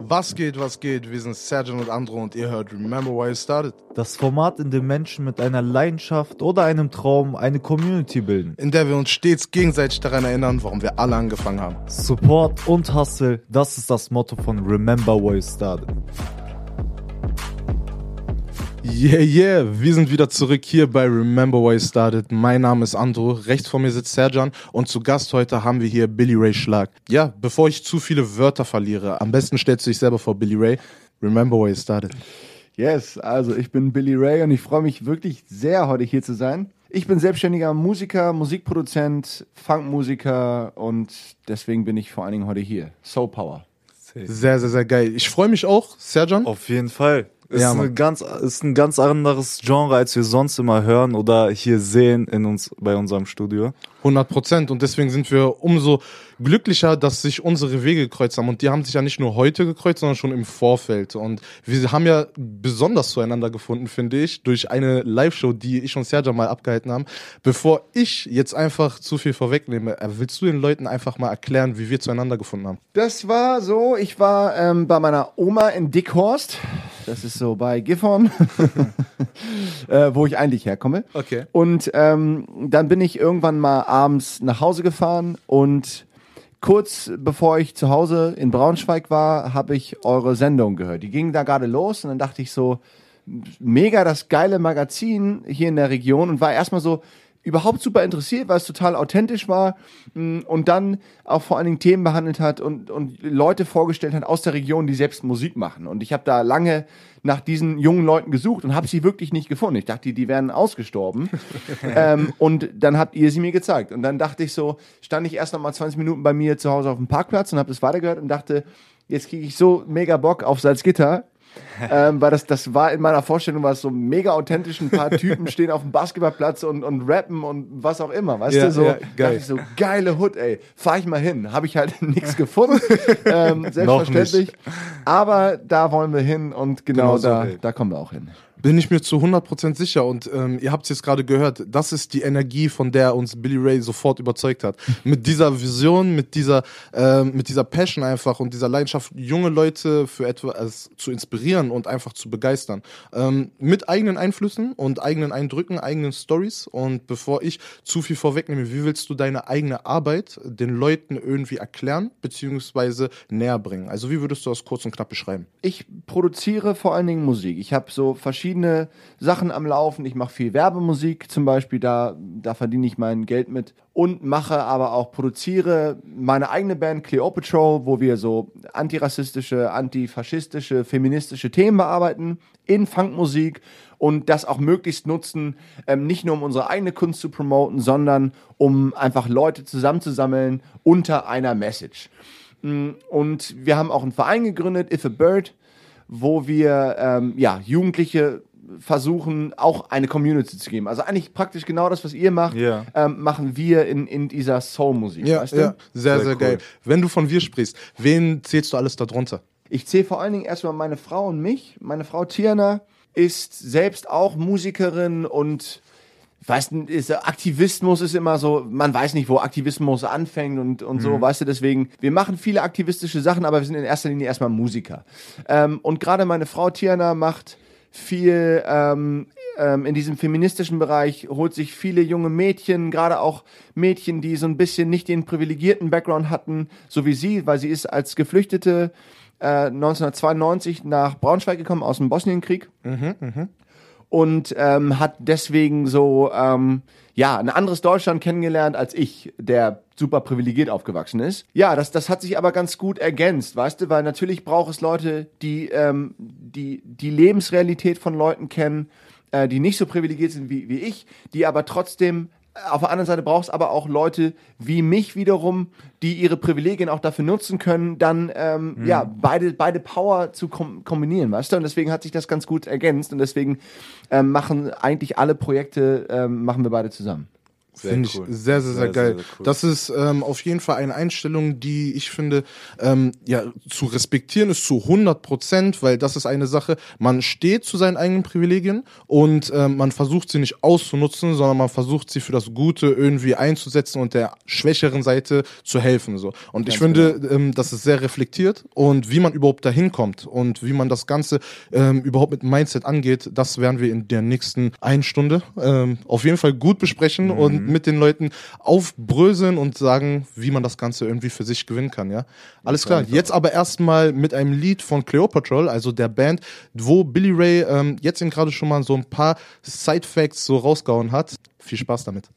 Was geht, was geht? Wir sind Sergeant und Andro und ihr hört Remember Why You Started. Das Format, in dem Menschen mit einer Leidenschaft oder einem Traum eine Community bilden. In der wir uns stets gegenseitig daran erinnern, warum wir alle angefangen haben. Support und Hustle, das ist das Motto von Remember Why You Started. Yeah, yeah, wir sind wieder zurück hier bei Remember Why You Started. Mein Name ist Andro, rechts vor mir sitzt Serjan und zu Gast heute haben wir hier Billy Ray Schlag. Ja, bevor ich zu viele Wörter verliere, am besten stellst du dich selber vor, Billy Ray. Remember Why You Started. Yes, also ich bin Billy Ray und ich freue mich wirklich sehr, heute hier zu sein. Ich bin selbstständiger Musiker, Musikproduzent, Funkmusiker und deswegen bin ich vor allen Dingen heute hier. Soul Power. Sehr, sehr, sehr geil. Ich freue mich auch, Serjan. Auf jeden Fall. Ist, Ja, eine ganz, ist ein ganz anderes Genre, als wir sonst immer hören oder hier sehen in uns, bei unserem Studio. 100 Prozent. Und deswegen sind wir umso glücklicher, dass sich unsere Wege gekreuzt haben. Und die haben sich ja nicht nur heute gekreuzt, sondern schon im Vorfeld. Und wir haben ja besonders zueinander gefunden, finde ich, durch eine Live-Show, die ich und Sergio mal abgehalten haben. Bevor ich jetzt einfach zu viel vorwegnehme, äh, willst du den Leuten einfach mal erklären, wie wir zueinander gefunden haben? Das war so, ich war ähm, bei meiner Oma in Dickhorst. Das ist so bei Gifhorn, äh, wo ich eigentlich herkomme. Okay. Und ähm, dann bin ich irgendwann mal abends nach Hause gefahren und kurz bevor ich zu Hause in Braunschweig war, habe ich eure Sendung gehört. Die ging da gerade los und dann dachte ich so, mega das geile Magazin hier in der Region und war erstmal so überhaupt super interessiert, weil es total authentisch war mh, und dann auch vor allen Dingen Themen behandelt hat und, und Leute vorgestellt hat aus der Region, die selbst Musik machen. Und ich habe da lange nach diesen jungen Leuten gesucht und habe sie wirklich nicht gefunden. Ich dachte, die, die wären ausgestorben. ähm, und dann habt ihr sie mir gezeigt. Und dann dachte ich so, stand ich erst noch mal 20 Minuten bei mir zu Hause auf dem Parkplatz und habe das weitergehört und dachte, jetzt kriege ich so mega Bock auf Salzgitter. Ähm, weil das, das war in meiner Vorstellung, war es so mega authentisch, ein paar Typen stehen auf dem Basketballplatz und, und rappen und was auch immer, weißt Ja, du, so, ja, geil. ich so, geile Hood, ey, fahr ich mal hin, habe ich halt nichts gefunden, ähm, selbstverständlich, aber da wollen wir hin und genau, Genau so, da, da kommen wir auch hin. Bin ich mir zu 100% sicher und ähm, ihr habt es jetzt gerade gehört, das ist die Energie, von der uns Billy Ray sofort überzeugt hat. mit dieser Vision, mit dieser, ähm, mit dieser Passion einfach und dieser Leidenschaft, junge Leute für etwas zu inspirieren und einfach zu begeistern. Ähm, mit eigenen Einflüssen und eigenen Eindrücken, eigenen Stories. Und bevor ich zu viel vorwegnehme, wie willst du deine eigene Arbeit den Leuten irgendwie erklären beziehungsweise näher bringen? Also wie würdest du das kurz und knapp beschreiben? Ich produziere vor allen Dingen Musik. Ich habe so verschiedene Sachen am Laufen. Ich mache viel Werbemusik zum Beispiel, da, da verdiene ich mein Geld mit. Und mache aber auch, produziere meine eigene Band Cleopatra, wo wir so antirassistische, antifaschistische, feministische Themen bearbeiten in Funkmusik und das auch möglichst nutzen, ähm, nicht nur um unsere eigene Kunst zu promoten, sondern um einfach Leute zusammenzusammeln unter einer Message. Mm, Und wir haben auch einen Verein gegründet, If a Bird, wo wir ähm, ja, Jugendliche versuchen, auch eine Community zu geben. Also eigentlich praktisch genau das, was ihr macht, Ja. ähm, machen wir in, in dieser Soul-Musik. Ja, weißt du? ja, sehr, sehr, Sehr geil. cool. Wenn du von wir sprichst, wen zählst du alles darunter? Ich zähle vor allen Dingen erstmal meine Frau und mich. Meine Frau Tiana ist selbst auch Musikerin und weißt du, ist, Aktivismus ist immer so, man weiß nicht, wo Aktivismus anfängt und, und so, weißt du, deswegen, wir machen viele aktivistische Sachen, aber wir sind in erster Linie erstmal Musiker. Ähm, und gerade meine Frau Tiana macht viel ähm, ähm, in diesem feministischen Bereich, holt sich viele junge Mädchen, gerade auch Mädchen, die so ein bisschen nicht den privilegierten Background hatten, so wie sie, weil sie ist als Geflüchtete äh, 1992 nach Braunschweig gekommen aus dem Bosnienkrieg und ähm, hat deswegen so ähm, ja ein anderes Deutschland kennengelernt als ich, der super privilegiert aufgewachsen ist. Ja, das das hat sich aber ganz gut ergänzt, weißt du, weil natürlich braucht es Leute, die ähm, die die Lebensrealität von Leuten kennen, äh, die nicht so privilegiert sind wie wie ich, die aber trotzdem auf der anderen Seite brauchst aber auch Leute wie mich wiederum, die ihre Privilegien auch dafür nutzen können, dann ähm, ja beide beide Power zu kom kombinieren, weißt du? Und deswegen hat sich das ganz gut ergänzt und deswegen ähm, machen eigentlich alle Projekte ähm, machen wir beide zusammen. Finde ich cool. sehr, sehr, sehr, Sehr, geil. sehr, cool. Das ist ähm, auf jeden Fall eine Einstellung, die ich finde, ähm, ja, zu respektieren ist zu 100 Prozent, weil das ist eine Sache, man steht zu seinen eigenen Privilegien und ähm, man versucht sie nicht auszunutzen, sondern man versucht sie für das Gute irgendwie einzusetzen und der schwächeren Seite zu helfen. So. Und ich finde, ähm, das ist sehr reflektiert und wie man überhaupt dahin kommt und wie man das Ganze ähm, überhaupt mit dem Mindset angeht, das werden wir in der nächsten einen Stunde ähm, auf jeden Fall gut besprechen und mit den Leuten aufbröseln und sagen, wie man das Ganze irgendwie für sich gewinnen kann, ja. Alles klar. Jetzt aber erstmal mit einem Lied von Cleopatra, also der Band, wo Billy Ray ähm, jetzt eben gerade schon mal so ein paar Side Facts so rausgehauen hat. Viel Spaß damit.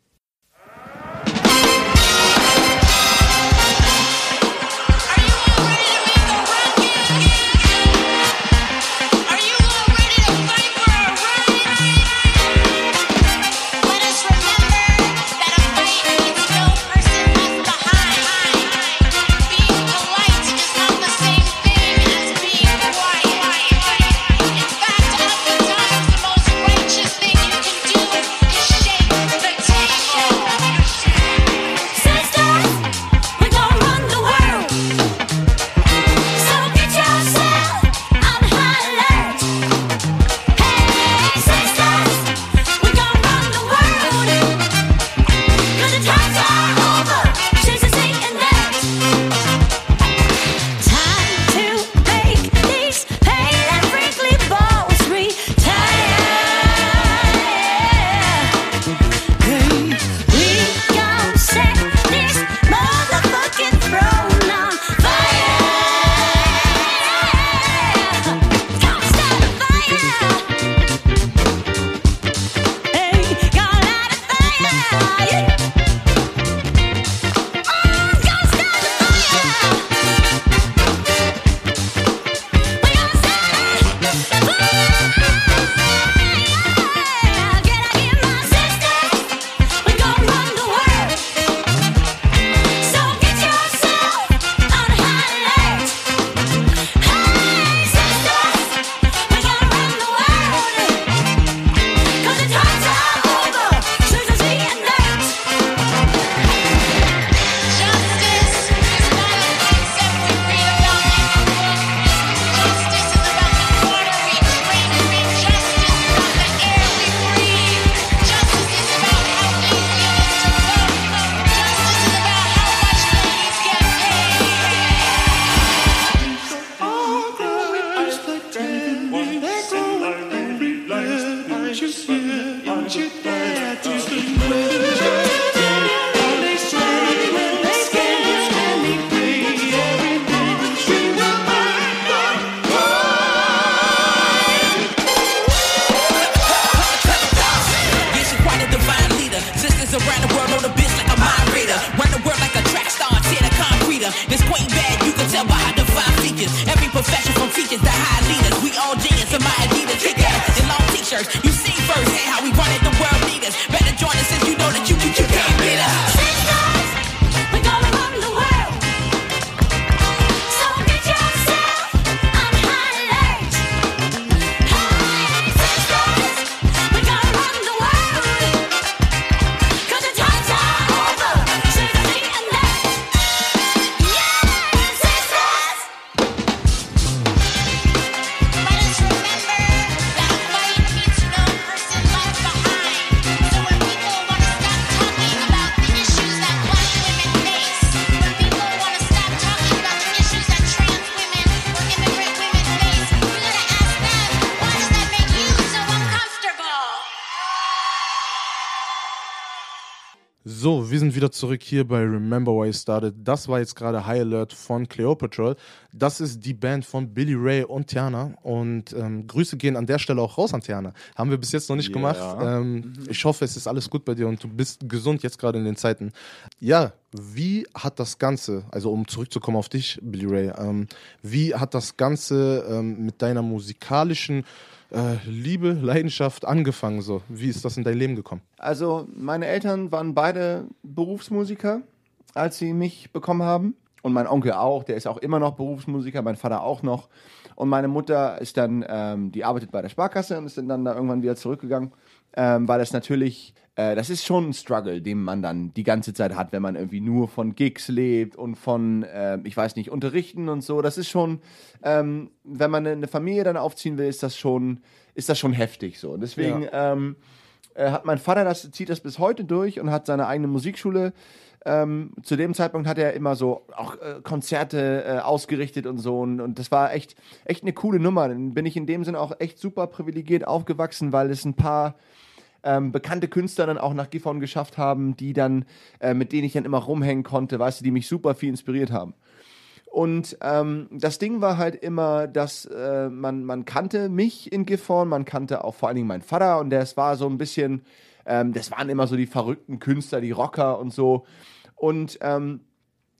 Wieder zurück hier bei Remember Why You Started. Das war jetzt gerade High Alert von Cleopatra. Das ist die Band von Billy Ray und Tiana. Und ähm, Grüße gehen an der Stelle auch raus an Tiana. Haben wir bis jetzt noch nicht Ja. gemacht. Ähm, Ich hoffe, es ist alles gut bei dir und du bist gesund jetzt gerade in den Zeiten. Ja, wie hat das Ganze, also um zurückzukommen auf dich, Billy Ray, ähm, wie hat das Ganze ähm, mit deiner musikalischen äh, Liebe, Leidenschaft angefangen? So, wie ist das in dein Leben gekommen? Also, meine Eltern waren beide Berufsmusiker, als sie mich bekommen haben. Und mein Onkel auch, der ist auch immer noch Berufsmusiker, mein Vater auch noch. Und meine Mutter ist dann, ähm, die arbeitet bei der Sparkasse und ist dann, da irgendwann wieder zurückgegangen, ähm, weil es natürlich äh, das ist schon ein Struggle, den man dann die ganze Zeit hat, wenn man irgendwie nur von Gigs lebt und von, äh, ich weiß nicht, Unterrichten und so. Das ist schon, ähm, wenn man eine Familie dann aufziehen will, ist das schon, ist das schon heftig so. Und deswegen ähm, äh, hat mein Vater das, zieht das bis heute durch und hat seine eigene Musikschule. Ähm, zu dem Zeitpunkt hat er immer so auch äh, Konzerte äh, ausgerichtet und so und, und das war echt echt eine coole Nummer. Dann bin ich in dem Sinne auch echt super privilegiert aufgewachsen, weil es ein paar ähm, bekannte Künstler dann auch nach Gifhorn geschafft haben, die dann äh, mit denen ich dann immer rumhängen konnte, weißt du, die mich super viel inspiriert haben. Und ähm, das Ding war halt immer, dass äh, man, man kannte mich in Gifhorn, man kannte auch vor allen Dingen meinen Vater und das war so ein bisschen, ähm, das waren immer so die verrückten Künstler, die Rocker und so. Und ähm,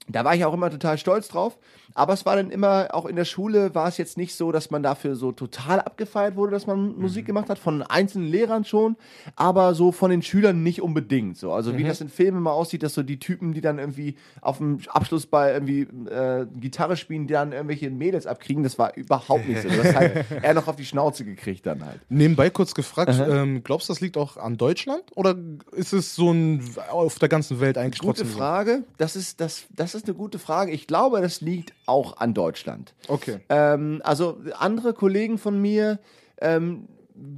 da war ich auch immer total stolz drauf. Aber es war dann immer, auch in der Schule war es jetzt nicht so, dass man dafür so total abgefeiert wurde, dass man Musik gemacht hat, von einzelnen Lehrern schon, aber so von den Schülern nicht unbedingt. So. Also wie das in Filmen immer aussieht, dass so die Typen, die dann irgendwie auf dem Abschlussball irgendwie äh, Gitarre spielen, die dann irgendwelche Mädels abkriegen, das war überhaupt nicht so. Das hat eher noch auf die Schnauze gekriegt dann halt. Nebenbei kurz gefragt, ähm, glaubst du, das liegt auch an Deutschland? Oder ist es so ein auf der ganzen Welt eigentlich Gute trotzdem Frage. Das ist, das, das ist eine gute Frage. Ich glaube, das liegt auch an Deutschland. Okay. Ähm, also andere Kollegen von mir, ähm,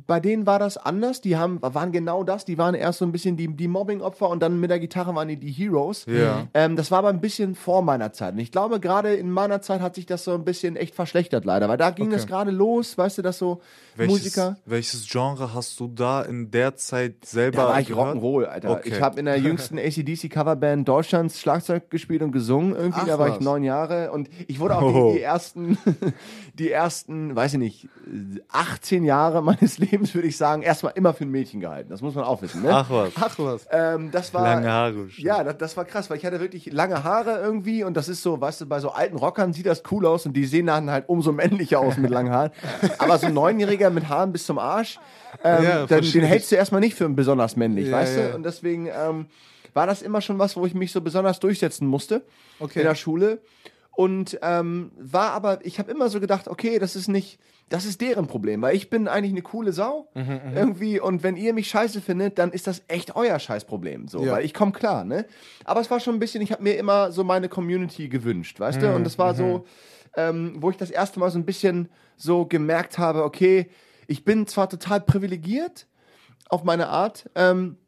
bei denen war das anders. Die haben, waren genau das. Die waren erst so ein bisschen die, die Mobbing-Opfer und dann mit der Gitarre waren die die Heroes. Ja. Ähm, das war aber ein bisschen vor meiner Zeit. Und ich glaube, gerade in meiner Zeit hat sich das so ein bisschen echt verschlechtert, leider. Weil da ging Okay. das gerade los, weißt du, dass so Welches, Musiker. welches Genre hast du da in der Zeit selber Da war ich gehört? Rock'n'Roll, Alter. Okay. Ich habe in der jüngsten ACDC-Coverband Deutschlands Schlagzeug gespielt und gesungen. Irgendwie, Ach, da war ich was. neun Jahre. Und ich wurde auch Oh. die, die ersten, die ersten, weiß ich nicht, 18 Jahre meines Lebens, würde ich sagen, erstmal immer für ein Mädchen gehalten. Das muss man auch wissen, ne? Ach was. Ach was. Ähm, das war, Lange Haare. bestimmt. ja, das, das war krass, weil ich hatte wirklich lange Haare irgendwie und das ist so, weißt du, bei so alten Rockern sieht das cool aus und die sehen dann halt umso männlicher aus mit langen Haaren. Aber so ein Neunjähriger mit Haaren bis zum Arsch, ähm, Ja, dann, den hältst du erstmal nicht für besonders männlich, Ja, weißt ja. du? Und deswegen ähm, war das immer schon was, wo ich mich so besonders durchsetzen musste Okay. in der Schule. Und ähm, war aber, ich habe immer so gedacht, okay, das ist nicht, das ist deren Problem, weil ich bin eigentlich eine coole Sau Mhm, irgendwie und wenn ihr mich scheiße findet, dann ist das echt euer Scheißproblem, so, Ja. weil ich komme klar, ne? Aber es war schon ein bisschen, ich habe mir immer so meine Community gewünscht, weißt du? Und das war so, ähm, wo ich das erste Mal so ein bisschen so gemerkt habe, okay, ich bin zwar total privilegiert auf meine Art, ähm,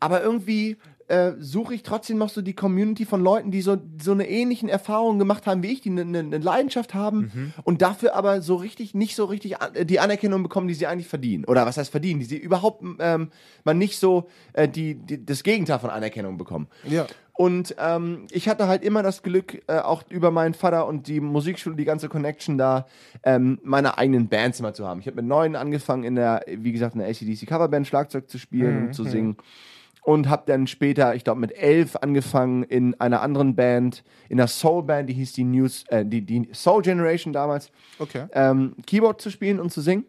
aber irgendwie äh, suche ich trotzdem noch so die Community von Leuten, die so, so eine ähnlichen Erfahrung gemacht haben wie ich, die eine ne, ne Leidenschaft haben und dafür aber so richtig, nicht so richtig an, die Anerkennung bekommen, die sie eigentlich verdienen. Oder was heißt verdienen? Die sie überhaupt ähm, man nicht so äh, die, die, das Gegenteil von Anerkennung bekommen. Ja. Und ähm, ich hatte halt immer das Glück, äh, auch über meinen Vater und die Musikschule, die ganze Connection da, ähm, meine eigenen Bands immer zu haben. Ich habe mit neun angefangen, in der, wie gesagt, in der ACDC Coverband Schlagzeug zu spielen und zu singen. Und habe dann später, ich glaube mit elf, angefangen in einer anderen Band, in der Soul-Band, die hieß die News, äh, die, die Soul Generation damals, Okay. ähm, Keyboard zu spielen und zu singen.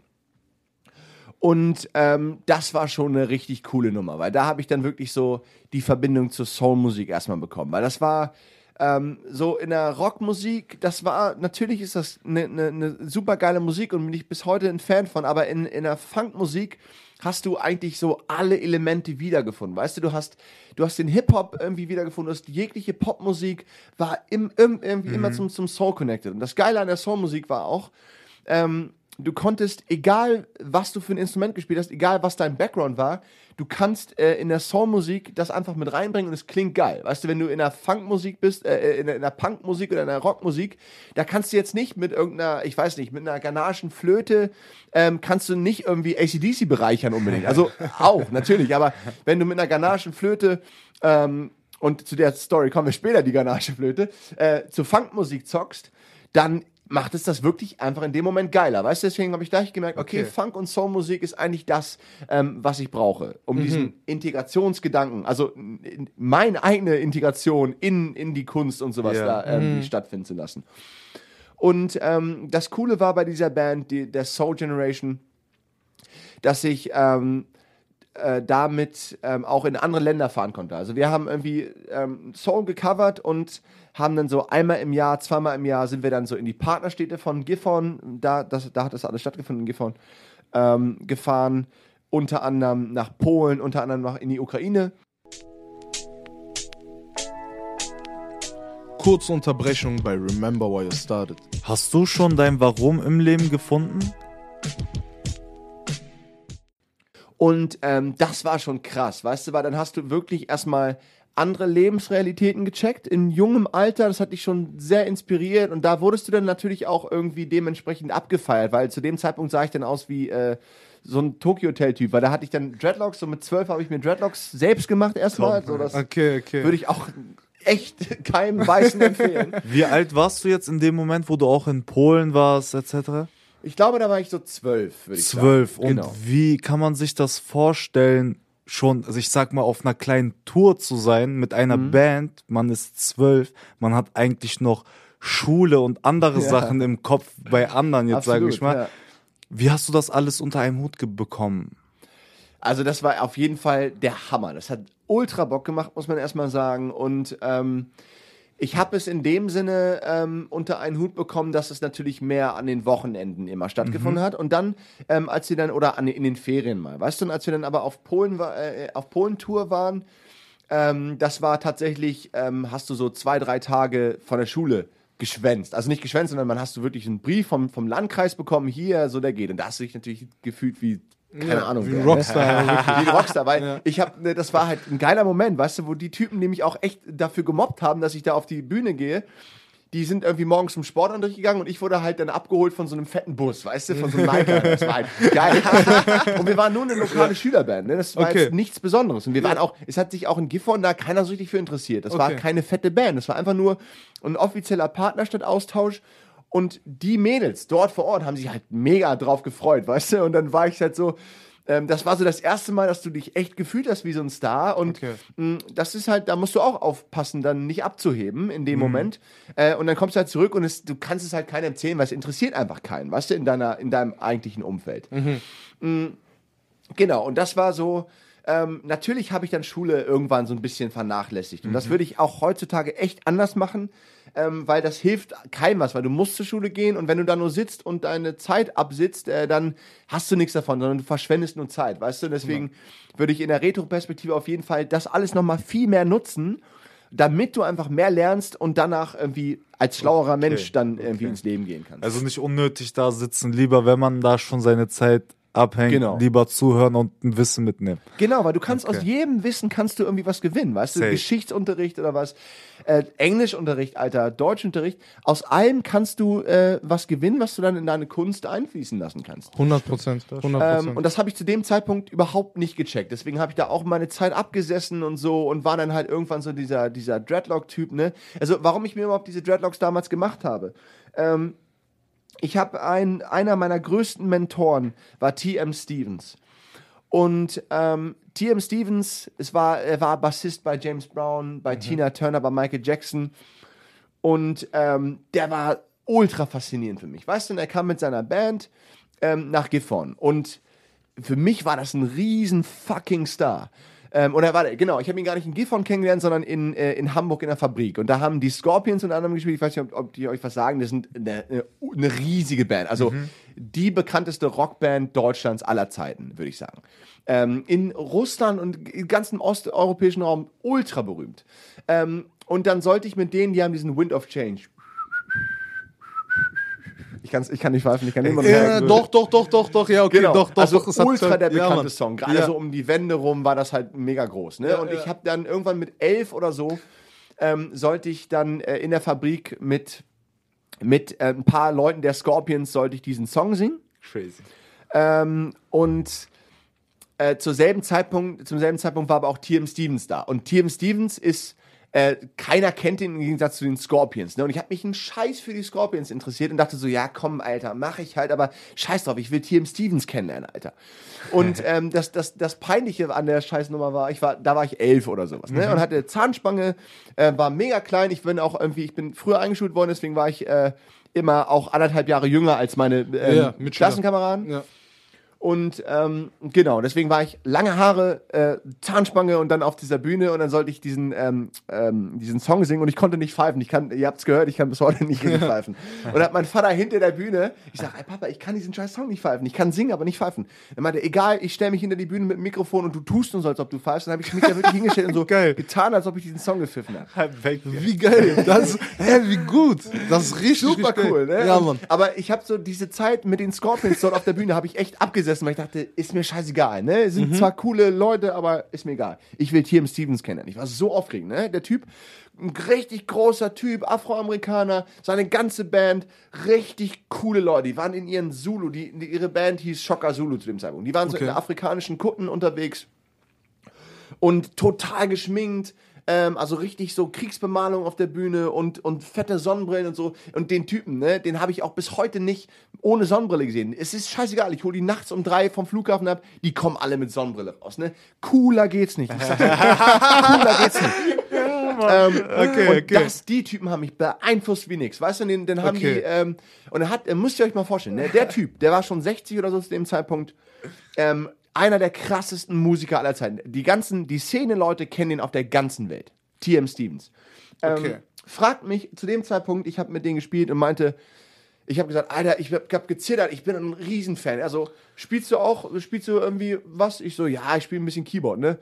Und ähm, das war schon eine richtig coole Nummer, weil da habe ich dann wirklich so die Verbindung zur Soulmusik erstmal bekommen. Weil das war ähm, so in der Rockmusik, das war, natürlich ist das eine ne, ne super geile Musik und bin ich bis heute ein Fan von, aber in, in der Funkmusik hast du eigentlich so alle Elemente wiedergefunden. Weißt du, du hast, du hast den Hip-Hop irgendwie wiedergefunden, du hast jegliche Popmusik war im, im, irgendwie immer zum, zum Soul connected. Und das Geile an der Soulmusik war auch, ähm, du konntest, egal was du für ein Instrument gespielt hast, egal was dein Background war, du kannst äh, in der Soulmusik das einfach mit reinbringen und es klingt geil. Weißt du, wenn du in der Funkmusik bist, äh, in, der, in der Punkmusik oder in der Rockmusik, da kannst du jetzt nicht mit irgendeiner, ich weiß nicht, mit einer ghanaischen Flöte, ähm, kannst du nicht irgendwie ACDC bereichern unbedingt. Also auch, natürlich, aber wenn du mit einer ghanaischen Flöte ähm, und zu der Story kommen wir später, die ghanaische Flöte, äh, zur Funkmusik zockst, dann macht es das wirklich einfach in dem Moment geiler. Weißt du, deswegen habe ich gleich gemerkt, okay, Okay. Funk und Soulmusik ist eigentlich das, ähm, was ich brauche, um diesen Integrationsgedanken, also meine eigene Integration in, in die Kunst und sowas Ja. da irgendwie stattfinden zu lassen. Und ähm, das Coole war bei dieser Band, die, der Soul Generation, dass ich ähm, äh, damit ähm, auch in andere Länder fahren konnte. Also wir haben irgendwie ähm, Soul gecovert und haben dann so einmal im Jahr, zweimal im Jahr sind wir dann so in die Partnerstädte von Gifhorn, da, das, da hat das alles stattgefunden in Gifhorn, ähm, gefahren unter anderem nach Polen, unter anderem nach in die Ukraine. Kurze Unterbrechung bei Remember Why You Started. Hast du schon dein Warum im Leben gefunden? Und ähm, das war schon krass, weißt du, weil dann hast du wirklich erstmal andere Lebensrealitäten gecheckt in jungem Alter. Das hat dich schon sehr inspiriert und da wurdest du dann natürlich auch irgendwie dementsprechend abgefeiert, weil zu dem Zeitpunkt sah ich dann aus wie äh, so ein Tokyo Hotel Typ, weil da hatte ich dann Dreadlocks. So mit zwölf habe ich mir Dreadlocks selbst gemacht erstmal. So, das Okay, okay. würde ich auch echt keinem Weißen empfehlen. Wie alt warst du jetzt in dem Moment, wo du auch in Polen warst, etc.? Ich glaube, da war ich so zwölf, würde ich Zwölf. Und genau. wie kann man sich das vorstellen, schon, also ich sag mal, auf einer kleinen Tour zu sein mit einer Mhm. Band? Man ist zwölf, man hat eigentlich noch Schule und andere Ja. Sachen im Kopf bei anderen, jetzt sage ich mal. ja. Wie hast du das alles unter einem Hut bekommen? Also das war auf jeden Fall der Hammer. Das hat ultra Bock gemacht, muss man erstmal sagen. Und ähm, ich habe es in dem Sinne ähm, unter einen Hut bekommen, dass es natürlich mehr an den Wochenenden immer stattgefunden hat. Und dann, ähm, als wir dann, oder an, in den Ferien mal, weißt du, und als wir dann aber auf Polen, äh, auf Polen-Tour waren, ähm, das war tatsächlich, ähm, hast du so zwei, drei Tage von der Schule geschwänzt. Also nicht geschwänzt, sondern man hast du wirklich einen Brief vom, vom Landkreis bekommen, hier, so der geht. Und da hast du dich natürlich gefühlt wie, keine Ja, Ahnung. wie ein? Rockstar, wie ein Rockstar, weil Ja. ich habe, ne, das war halt ein geiler Moment, weißt du, wo die Typen, die mich auch echt dafür gemobbt haben, dass ich da auf die Bühne gehe, die sind irgendwie morgens zum Sportunterricht gegangen und ich wurde halt dann abgeholt von so einem fetten Bus, weißt du, von so einem Nike. Das war halt geil. und wir waren nur eine lokale Schülerband, ne? Das war Okay. jetzt nichts Besonderes. Und wir waren auch, es hat sich auch in Gifhorn da keiner so richtig für interessiert. Das war Okay. keine fette Band. Das war einfach nur ein offizieller Partnerstadt-Austausch. Und die Mädels dort vor Ort haben sich halt mega drauf gefreut, weißt du? Und dann war ich halt so, ähm, das war so das erste Mal, dass du dich echt gefühlt hast wie so ein Star. Und Okay. mh, das ist halt, da musst du auch aufpassen, dann nicht abzuheben in dem Moment. Äh, und dann kommst du halt zurück und es, du kannst es halt keinem erzählen, weil es interessiert einfach keinen, weißt du, in, deiner, in deinem eigentlichen Umfeld. Mm, Genau, und das war so. Ähm, natürlich habe ich dann Schule irgendwann so ein bisschen vernachlässigt. Und das würde ich auch heutzutage echt anders machen, ähm, weil das hilft keinem was, weil du musst zur Schule gehen und wenn du da nur sitzt und deine Zeit absitzt, äh, dann hast du nichts davon, sondern du verschwendest nur Zeit, weißt du? Und deswegen würde ich in der Retro-Perspektive auf jeden Fall das alles nochmal viel mehr nutzen, damit du einfach mehr lernst und danach irgendwie als schlauerer Mensch dann irgendwie ins Leben gehen kannst. Also nicht unnötig da sitzen, lieber, wenn man da schon seine Zeit abhängt, Genau. lieber zuhören und ein Wissen mitnehmen. Genau, weil du kannst Okay. aus jedem Wissen kannst du irgendwie was gewinnen, weißt du? Safe. Geschichtsunterricht oder was, äh, Englischunterricht, Alter, Deutschunterricht. Aus allem kannst du äh, was gewinnen, was du dann in deine Kunst einfließen lassen kannst. 100 Prozent. 100 Ähm, und das habe ich zu dem Zeitpunkt überhaupt nicht gecheckt. Deswegen habe ich da auch meine Zeit abgesessen und so und war dann halt irgendwann so dieser, dieser Dreadlock-Typ, ne? Also, warum ich mir überhaupt diese Dreadlocks damals gemacht habe. Ähm, ich habe ein, einer meiner größten Mentoren war T.M. Stevens. Und ähm, T.M. Stevens, es war, er war Bassist bei James Brown, bei Tina Turner, bei Michael Jackson. Und ähm, der war ultra faszinierend für mich. Weißt du, er kam mit seiner Band ähm, nach Gifhorn. Und für mich war das ein riesen fucking Star. Ähm, oder warte, genau, ich habe ihn gar nicht in Gifhorn kennengelernt, sondern in, äh, in Hamburg in der Fabrik. Und da haben die Scorpions unter anderem gespielt. Ich weiß nicht, ob, ob die euch was sagen. Das sind eine, eine, riesige Band. Also die bekannteste Rockband Deutschlands aller Zeiten, würde ich sagen. Ähm, in Russland und im ganzen osteuropäischen Raum ultra berühmt. Ähm, und dann sollte ich mit denen, die haben diesen Wind of Change. Ich, kann's, ich kann nicht pfeifen, ich kann immer Ja, doch, doch, doch, doch, doch, ja, okay, Genau, doch, doch, also doch. es hat- ultra der bekannte Mann. Song. Gerade so um die Wände rum war das halt mega groß. Ne? Und ich habe dann irgendwann mit elf oder so, ähm, sollte ich dann äh, in der Fabrik mit, mit äh, ein paar Leuten der Scorpions, sollte ich diesen Song singen. Crazy. Ähm, und äh, zur selben Zeitpunkt, zum selben Zeitpunkt war aber auch TM Stevens da. Und TM Stevens ist, äh, keiner kennt ihn im Gegensatz zu den Scorpions. Ne? Und ich habe mich einen Scheiß für die Scorpions interessiert und dachte so, ja komm, Alter, mach ich halt, aber scheiß drauf, ich will TM Stevens kennenlernen, Alter. Und ähm, das, das, das Peinliche an der Scheißnummer war, ich war, da war ich elf oder sowas, ne? Und hatte Zahnspange, äh, war mega klein. Ich bin auch irgendwie, ich bin früher eingeschult worden, deswegen war ich äh, immer auch anderthalb Jahre jünger als meine äh, Ja. Klassenkameraden. Ja. Und ähm, genau, deswegen war ich lange Haare, äh, Zahnspange und dann auf dieser Bühne und dann sollte ich diesen, ähm, ähm, diesen Song singen und ich konnte nicht pfeifen. Ich kann, ihr habt's gehört, ich kann bis heute nicht richtig pfeifen. Und dann hat mein Vater hinter der Bühne, ich sag, ey Papa, ich kann diesen scheiß Song nicht pfeifen. Ich kann singen, aber nicht pfeifen. Er meinte, egal, ich stelle mich hinter die Bühne mit dem Mikrofon und du tust so, als ob du pfeifst. Dann habe ich mich da wirklich hingestellt und so Geil. getan, als ob ich diesen Song gepfiffen habe. Wie geil. Das, hä, wie gut. Das ist richtig, Super richtig cool, ne? Ja, Und- Mann. Aber ich habe so diese Zeit mit den Scorpions dort auf der Bühne, habe ich echt abgesessen, weil ich dachte, ist mir scheißegal, ne? Mhm. Sind zwar coole Leute, aber ist mir egal. Ich will Tim Stevens kennen. Ich war so aufgeregt, ne? Der Typ, ein richtig großer Typ, Afroamerikaner, seine ganze Band, richtig coole Leute. Die waren in ihren Zulu, die, ihre Band hieß Shocker Zulu zu dem Zeitpunkt. Die waren so Okay. in afrikanischen Kutten unterwegs und total geschminkt. Ähm, also richtig so Kriegsbemalung auf der Bühne und, und fette Sonnenbrillen und so. Und den Typen, ne, den habe ich auch bis heute nicht ohne Sonnenbrille gesehen. Es ist scheißegal, ich hole die nachts um drei vom Flughafen ab, die kommen alle mit Sonnenbrille raus. Ne? Cooler geht's nicht. Cooler geht's nicht. Ähm, Okay, und okay. Das, die Typen haben mich beeinflusst wie nix. Weißt du, den, den haben Okay. die, ähm, und er hat, müsst ihr euch mal vorstellen, ne? der Typ, der war schon 60 oder so zu dem Zeitpunkt, ähm, einer der krassesten Musiker aller Zeiten. Die ganzen, die Szene-Leute kennen ihn auf der ganzen Welt. TM Stevens. Ähm, Okay. Fragt mich zu dem Zeitpunkt, ich habe mit denen gespielt und meinte, ich habe gesagt, Alter, ich hab, hab gezittert, ich bin ein Riesenfan. Also, spielst du auch, spielst du irgendwie was? Ich so, ja, ich spiele ein bisschen Keyboard, ne?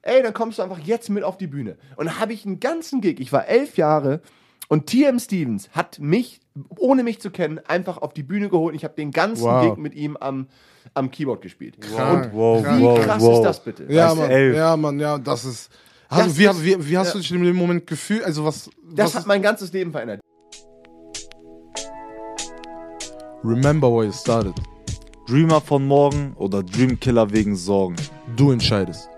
Ey, dann kommst du einfach jetzt mit auf die Bühne. Und dann habe ich einen ganzen Gig, ich war elf Jahre und TM Stevens hat mich, ohne mich zu kennen, einfach auf die Bühne geholt. Ich habe den ganzen Wow. Gig mit ihm am, am Keyboard gespielt. Krank. Wow, Wie wow, krass wow. ist das bitte? Ja, Weißt? Mann. Ja, Mann, ja, das ist. Also, Das wie, ist- wie, wie hast ja. du dich in dem Moment gefühlt? Also, was. Das was hat ist- mein ganzes Leben verändert. Remember where you started. Dreamer von morgen oder Dreamkiller wegen Sorgen. Du entscheidest.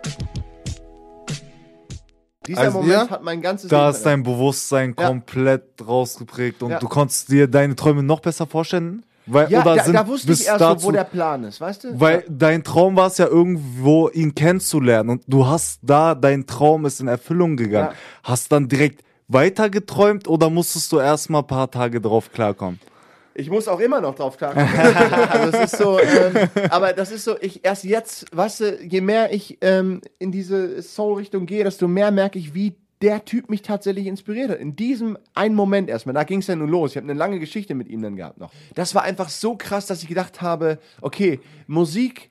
Dieser Also, Moment ja, hat mein ganzes Da Leben ist dein Bewusstsein Ja. komplett rausgeprägt und Ja. du konntest dir deine Träume noch besser vorstellen? Weil, Ja, oder da, sind da wusste ich erst, dazu, so, wo der Plan ist, weißt du? Weil dein Traum war es ja irgendwo, ihn kennenzulernen und du hast da, dein Traum ist in Erfüllung gegangen. Ja. Hast dann direkt weiter geträumt oder musstest du erstmal ein paar Tage drauf klarkommen? Ich muss auch immer noch drauf klarkommen. also es ist so, ähm, aber das ist so, ich erst jetzt, weißt du, je mehr ich ähm, in diese Soul-Richtung gehe, desto mehr merke ich, wie der Typ mich tatsächlich inspiriert hat. In diesem einen Moment erstmal, da ging es ja nun los. Ich habe eine lange Geschichte mit ihm dann gehabt noch. Das war einfach so krass, dass ich gedacht habe, okay, Musik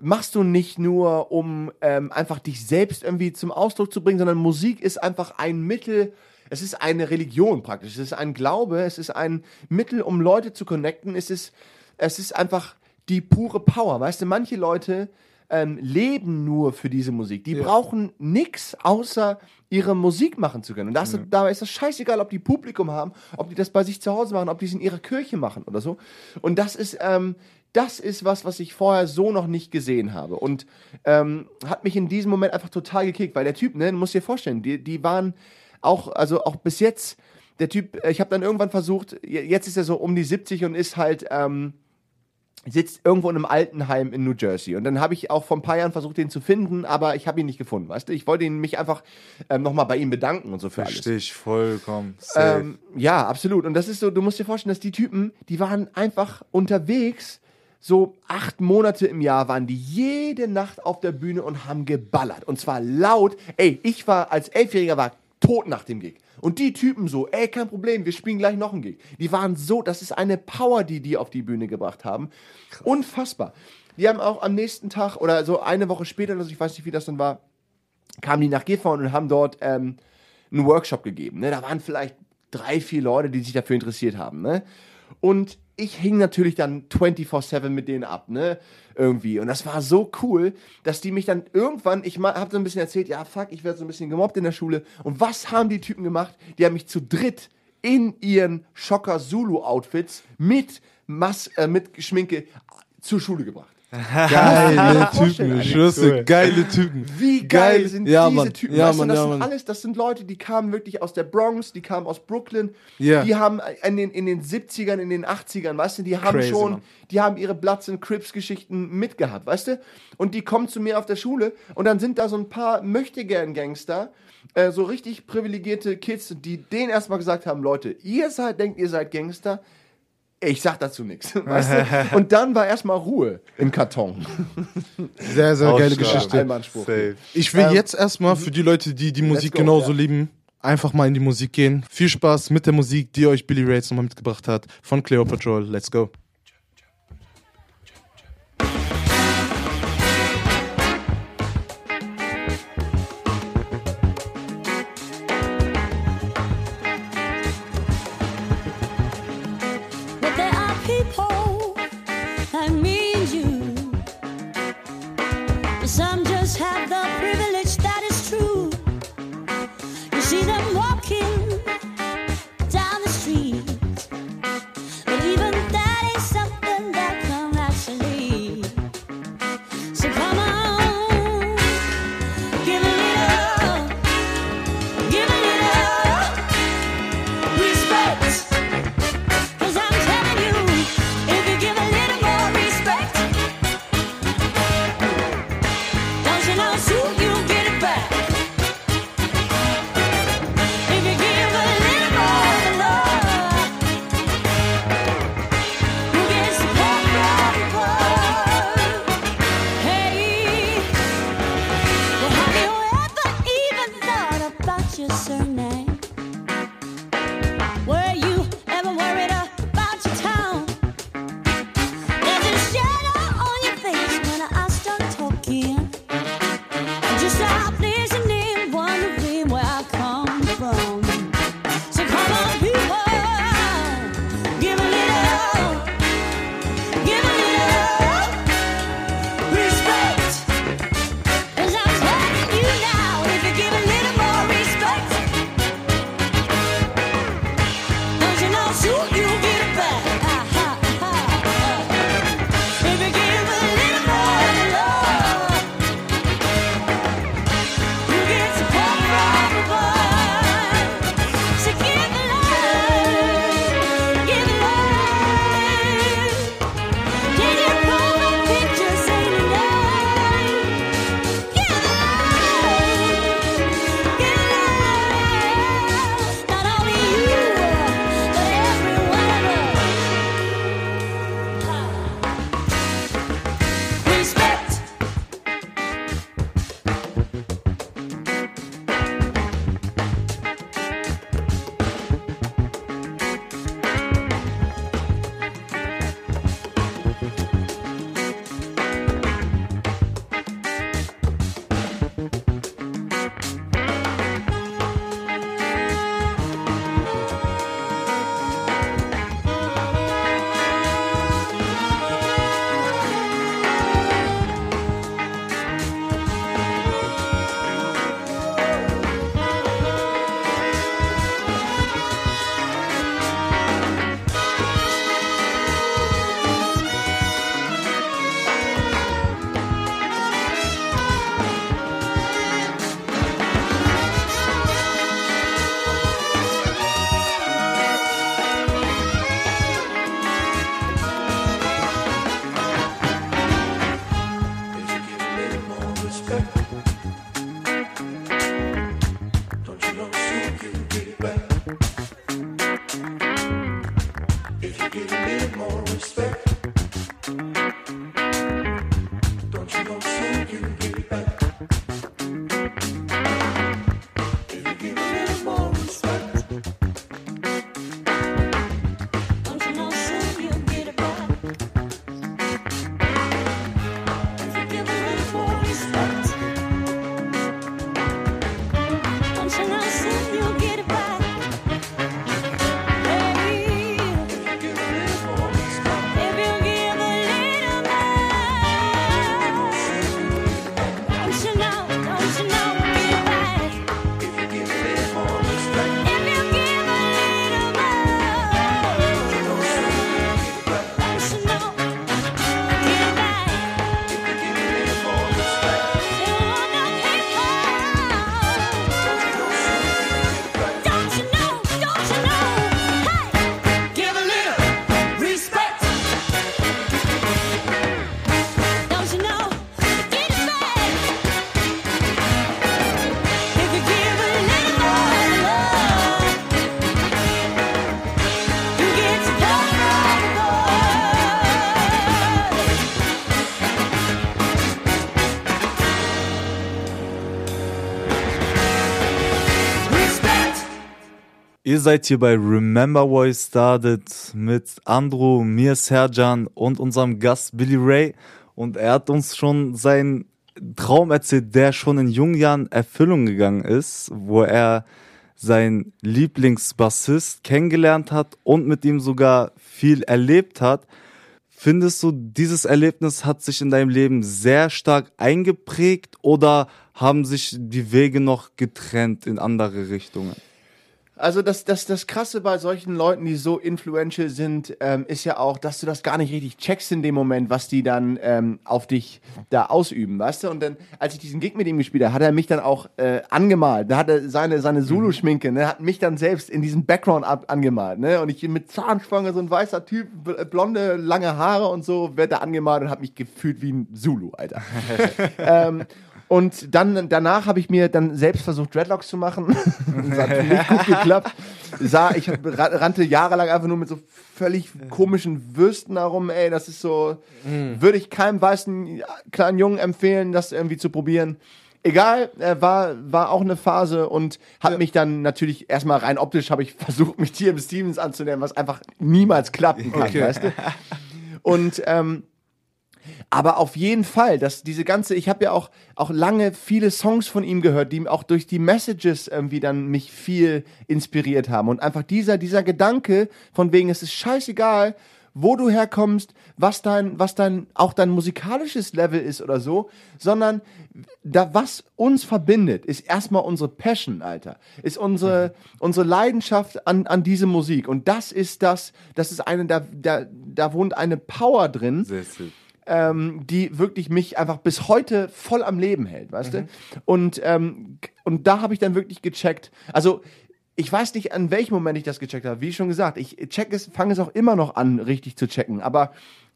machst du nicht nur, um ähm, einfach dich selbst irgendwie zum Ausdruck zu bringen, sondern Musik ist einfach ein Mittel, es ist eine Religion praktisch, es ist ein Glaube, es ist ein Mittel, um Leute zu connecten, es ist, es ist einfach die pure Power. Weißt du, manche Leute ähm, leben nur für diese Musik. Die brauchen nichts außer ihre Musik machen zu können. Und das, dabei ist das scheißegal, ob die Publikum haben, ob die das bei sich zu Hause machen, ob die es in ihrer Kirche machen oder so. Und das ist, ähm, das ist was, was ich vorher so noch nicht gesehen habe. Und ähm, hat mich in diesem Moment einfach total gekickt, weil der Typ, ne, du musst dir vorstellen, die, die waren auch, also auch bis jetzt, der Typ, äh, ich habe dann irgendwann versucht, je- jetzt ist er so um die 70 und ist halt, ähm, sitzt irgendwo in einem Altenheim in New Jersey. Und dann habe ich auch vor ein paar Jahren versucht, den zu finden, aber ich habe ihn nicht gefunden, weißt du? Ich wollte ihn, mich einfach ähm, nochmal bei ihm bedanken und so für alles. Verstehe ich vollkommen. Ähm, ja, absolut. Und das ist so, du musst dir vorstellen, dass die Typen, die waren einfach unterwegs, so acht Monate im Jahr waren die jede Nacht auf der Bühne und haben geballert. Und zwar laut. Ey, ich war als Elfjähriger war tot nach dem Gig. Und die Typen so, ey, kein Problem, wir spielen gleich noch einen Gig. Die waren so, das ist eine Power, die die auf die Bühne gebracht haben. Unfassbar. Die haben auch am nächsten Tag oder so eine Woche später, also ich weiß nicht, wie das dann war, kamen die nach Gifhorn und haben dort ähm, einen Workshop gegeben. Ne? Da waren vielleicht drei, vier Leute, die sich dafür interessiert haben. Ne? Und ich hing natürlich dann 24-7 mit denen ab, ne? Irgendwie. Und das war so cool, dass die mich dann irgendwann, ich habe so ein bisschen erzählt, ja, fuck, ich werde so ein bisschen gemobbt in der Schule. Und was haben die Typen gemacht? Die haben mich zu dritt in ihren Schocker Zulu-Outfits mit, äh, mit Schminke zur Schule gebracht. Geile Typen, ich schwör's dir, geile Typen. Wie geil, sind ja, diese Mann. Typen? Ja, weißt du, Mann, das ja, sind Mann. alles, das sind Leute, die kamen wirklich aus der Bronx, die kamen aus Brooklyn, Ja. die haben in den, in den 70ern, in den 80ern, weißt du, die haben Crazy, schon, Mann. die haben ihre Bloods and Crips Geschichten mitgehabt, weißt du? Und die kommen zu mir auf der Schule und dann sind da so ein paar möchtegern Gangster, äh, so richtig privilegierte Kids, die denen erstmal gesagt haben, Leute, ihr seid, denkt, ihr seid Gangster, ich sag dazu nichts. Weißt du? Und dann war erstmal Ruhe im Karton. Sehr, sehr geile Geschichte. Safe. Ich will ähm, jetzt erstmal für die Leute, die die Musik go, genauso ja. lieben, einfach mal in die Musik gehen. Viel Spaß mit der Musik, die euch Billy Ray nochmal mitgebracht hat von Cleopatra. Let's go. Ihr seid hier bei Remember Why Started mit Andrew, mir Serjan und unserem Gast Billy Ray. Und er hat uns schon seinen Traum erzählt, der schon in jungen Jahren Erfüllung gegangen ist, wo er seinen Lieblingsbassist kennengelernt hat und mit ihm sogar viel erlebt hat. Findest du, dieses Erlebnis hat sich in deinem Leben sehr stark eingeprägt oder haben sich die Wege noch getrennt in andere Richtungen? Also das, das, das Krasse bei solchen Leuten, die so influential sind, ähm, ist ja auch, dass du das gar nicht richtig checkst in dem Moment, was die dann ähm, auf dich da ausüben, weißt du? Und dann, als ich diesen Gig mit ihm gespielt habe, hat er mich dann auch äh, angemalt. Da hat er seine, seine Zulu-Schminke, ne, hat mich dann selbst in diesen Background ab, angemalt, ne? Und ich mit Zahnspange, so ein weißer Typ, bl- blonde, lange Haare und so, wird da angemalt und hat mich gefühlt wie ein Zulu, Alter. ähm, und dann danach habe ich mir dann selbst versucht, Dreadlocks zu machen. das hat nicht gut geklappt. Sah, ich ra- rannte jahrelang einfach nur mit so völlig komischen Würsten herum. Ey, das ist so, würde ich keinem weißen kleinen Jungen empfehlen, das irgendwie zu probieren. Egal, äh, war, war auch eine Phase und hat mich dann natürlich erstmal rein optisch habe ich versucht, mich TM Stevens anzunähern, was einfach niemals klappen kann, Okay. weißt du? Und ähm, aber auf jeden Fall, dass diese ganze, ich habe ja auch, auch lange viele Songs von ihm gehört, die auch durch die Messages irgendwie dann mich viel inspiriert haben. Und einfach dieser, dieser Gedanke von wegen, es ist scheißegal, wo du herkommst, was dein, was dein, auch dein musikalisches Level ist oder so, sondern da, was uns verbindet, ist erstmal unsere Passion, Alter. Ist unsere, unsere Leidenschaft an, an diese Musik. Und das ist das, das ist eine, da, da, da wohnt eine Power drin Sehr, sehr. Ähm, die wirklich mich einfach bis heute voll am Leben hält, weißt du? Und, ähm, und da habe ich dann wirklich gecheckt, also ich weiß nicht, an welchem Moment ich das gecheckt habe. Wie schon gesagt, ich check es, fange es auch immer noch an, richtig zu checken. Aber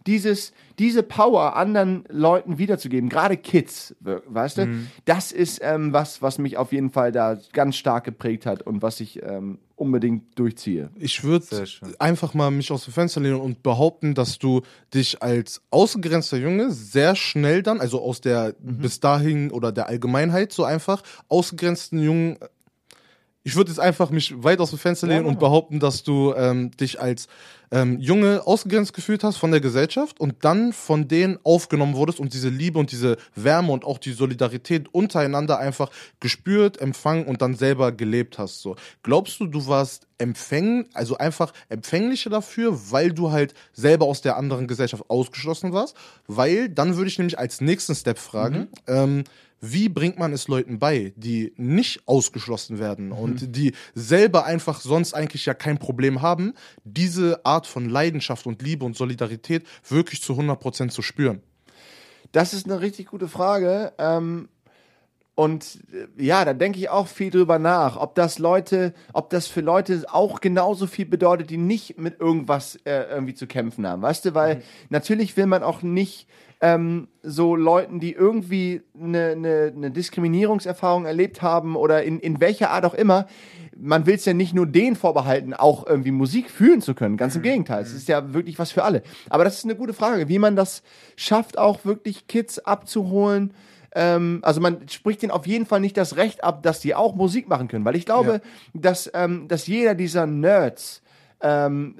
dieses, diese Power anderen Leuten wiederzugeben, gerade Kids, we- weißt du, das ist ähm, was, was mich auf jeden Fall da ganz stark geprägt hat und was ich ähm, unbedingt durchziehe. Ich würde einfach mal mich aus dem Fenster lehnen und behaupten, dass du dich als ausgegrenzter Junge sehr schnell dann, also aus der bis dahin oder der Allgemeinheit so einfach, ausgegrenzten Jungen, ich würde jetzt einfach mich weit aus dem Fenster lehnen und behaupten, dass du ähm, dich als ähm, Junge ausgegrenzt gefühlt hast von der Gesellschaft und dann von denen aufgenommen wurdest und diese Liebe und diese Wärme und auch die Solidarität untereinander einfach gespürt, empfangen und dann selber gelebt hast. So. Glaubst du, du warst empfänglich, also einfach empfänglicher dafür, weil du halt selber aus der anderen Gesellschaft ausgeschlossen warst? Weil dann würde ich nämlich als nächsten Step fragen, ähm, wie bringt man es Leuten bei, die nicht ausgeschlossen werden und die selber einfach sonst eigentlich ja kein Problem haben, diese Art von Leidenschaft und Liebe und Solidarität wirklich zu 100% zu spüren? Das ist eine richtig gute Frage. Ähm, und äh, ja, da denke ich auch viel drüber nach, ob das Leute, ob das für Leute auch genauso viel bedeutet, die nicht mit irgendwas äh, irgendwie zu kämpfen haben. Weißt du, weil natürlich will man auch nicht ähm, so Leuten, die irgendwie eine, eine, eine Diskriminierungserfahrung erlebt haben oder in, in welcher Art auch immer, man will es ja nicht nur denen vorbehalten, auch irgendwie Musik fühlen zu können. Ganz im Gegenteil. Es ist ja wirklich was für alle. Aber das ist eine gute Frage, wie man das schafft, auch wirklich Kids abzuholen. Ähm, also man spricht denen auf jeden Fall nicht das Recht ab, dass die auch Musik machen können. Weil ich glaube, dass, ähm, dass jeder dieser Nerds ähm,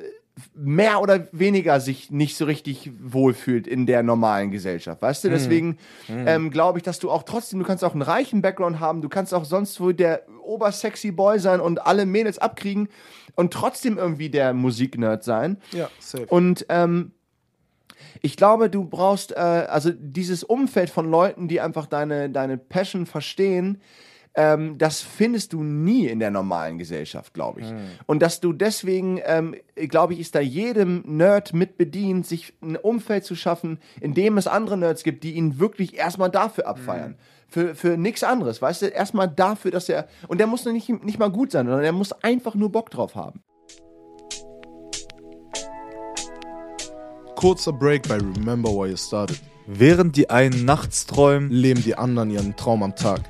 mehr oder weniger sich nicht so richtig wohlfühlt in der normalen Gesellschaft, weißt du? Deswegen ähm, glaube ich, dass du auch trotzdem, du kannst auch einen reichen Background haben, du kannst auch sonst wo der obersexy Boy sein und alle Mädels abkriegen und trotzdem irgendwie der Musiknerd sein. Ja, safe. Und ähm, ich glaube, du brauchst äh, also dieses Umfeld von Leuten, die einfach deine, deine Passion verstehen, ähm, das findest du nie in der normalen Gesellschaft, glaube ich. Und dass du deswegen, ähm, glaube ich, ist da jedem Nerd mit bedient, sich ein Umfeld zu schaffen, in dem es andere Nerds gibt, die ihn wirklich erstmal dafür abfeiern. Für, für nichts anderes, weißt du? Erstmal dafür, dass er. Und der muss nicht, nicht mal gut sein, sondern der muss einfach nur Bock drauf haben. Kurzer Break bei Remember Why You Started. Während die einen nachts träumen, Leben die anderen ihren Traum am Tag.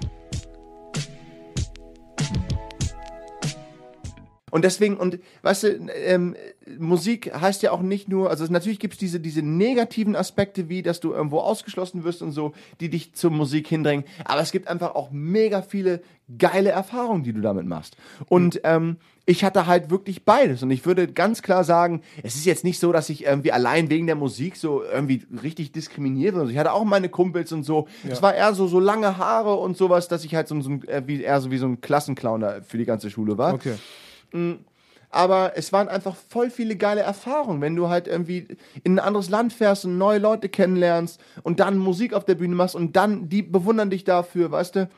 Und deswegen, und weißt du, ähm, Musik heißt ja auch nicht nur, also natürlich gibt es diese, diese negativen Aspekte, wie dass du irgendwo ausgeschlossen wirst und so, die dich zur Musik hindrängen. Aber es gibt einfach auch mega viele geile Erfahrungen, die du damit machst. Und ähm, ich hatte halt wirklich beides. Und ich würde ganz klar sagen, es ist jetzt nicht so, dass ich irgendwie allein wegen der Musik so irgendwie richtig diskriminiere. Also ich hatte auch meine Kumpels und so. Es war eher so, so lange Haare und sowas, dass ich halt so, so ein, äh, eher so wie so ein Klassenclown da für die ganze Schule war. Okay. Aber es waren einfach voll viele geile Erfahrungen, wenn du halt irgendwie in ein anderes Land fährst und neue Leute kennenlernst und dann Musik auf der Bühne machst und dann die bewundern dich dafür, weißt du?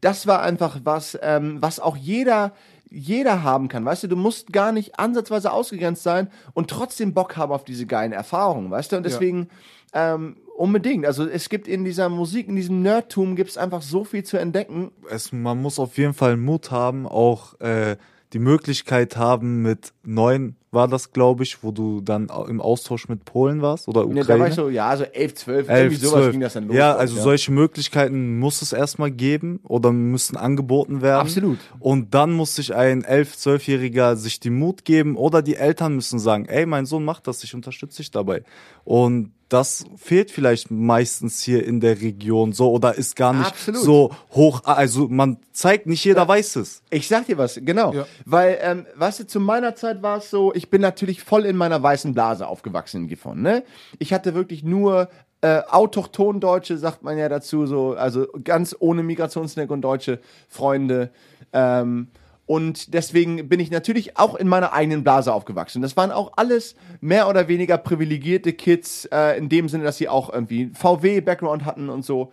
Das war einfach was, ähm, was auch jeder, jeder haben kann, weißt du? Du musst gar nicht ansatzweise ausgegrenzt sein und trotzdem Bock haben auf diese geilen Erfahrungen, weißt du? Und deswegen ähm, unbedingt. Also es gibt in dieser Musik, in diesem Nerdtum gibt es einfach so viel zu entdecken. es, man muss auf jeden Fall Mut haben, auch äh, die Möglichkeit haben mit neun war das, glaube ich, wo du dann im Austausch mit Polen warst oder Ne, Ukraine. da war ich so, ja, so 11, 12, irgendwie 11, sowas 12. ging das dann los. Ja, also solche Möglichkeiten muss es erstmal geben oder müssen angeboten werden. Absolut. Und dann muss sich ein 11-, 12-Jähriger sich die Mut geben oder die Eltern müssen sagen, ey, mein Sohn macht das, ich unterstütze dich dabei. Und das fehlt vielleicht meistens hier in der Region so oder ist gar nicht Absolut. so hoch, also man zeigt, nicht jeder weiß es. Ich sag dir was, genau. Ja. Weil, ähm, weißt du, zu meiner Zeit war es so, ich bin natürlich voll in meiner weißen Blase aufgewachsen in Gifhorn, ne? Ich hatte wirklich nur äh, autochton Deutsche, sagt man ja dazu, so, also ganz ohne Migrationshintergrund deutsche Freunde. Ähm, und deswegen bin ich natürlich auch in meiner eigenen Blase aufgewachsen. Das waren auch alles mehr oder weniger privilegierte Kids, äh, in dem Sinne, dass sie auch irgendwie VW-Background hatten und so.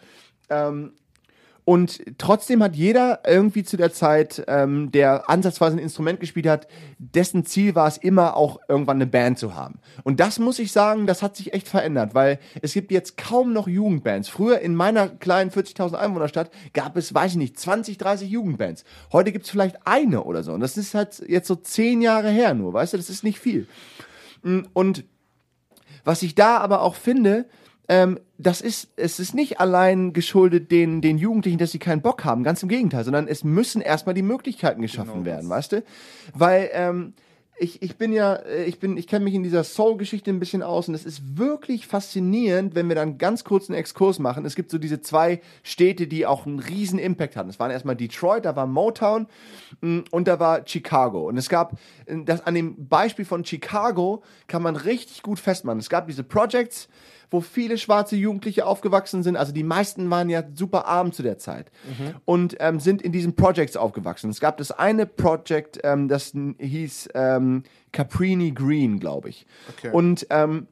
Ähm, und trotzdem hat jeder irgendwie zu der Zeit, ähm, der ansatzweise ein Instrument gespielt hat, dessen Ziel war es immer auch irgendwann eine Band zu haben. Und das muss ich sagen, das hat sich echt verändert, weil es gibt jetzt kaum noch Jugendbands. Früher in meiner kleinen 40.000 Einwohnerstadt gab es, weiß ich nicht, 20, 30 Jugendbands. Heute gibt es vielleicht eine oder so. Und das ist halt jetzt so zehn Jahre her nur, weißt du, das ist nicht viel. Und was ich da aber auch finde, ähm, das ist, es ist nicht allein geschuldet den, den Jugendlichen, dass sie keinen Bock haben, ganz im Gegenteil, sondern es müssen erstmal die Möglichkeiten geschaffen werden, weißt du? Weil, ähm, ich, ich bin ja, äh, ich bin, ich kenne mich in dieser Soul-Geschichte ein bisschen aus und es ist wirklich faszinierend, wenn wir dann ganz kurz einen Exkurs machen. Es gibt so diese zwei Städte, die auch einen riesen Impact hatten. Es waren erstmal Detroit, da war Motown mh, und da war Chicago. Und es gab, äh, das, an dem Beispiel von Chicago kann man richtig gut festmachen. Es gab diese Projects, wo viele schwarze Jugendliche aufgewachsen sind. Also die meisten waren ja super arm zu der Zeit und ähm, sind in diesen Projects aufgewachsen. Es gab das eine Project, ähm, das hieß ähm, Caprini Green, glaube ich. Okay. Und ähm,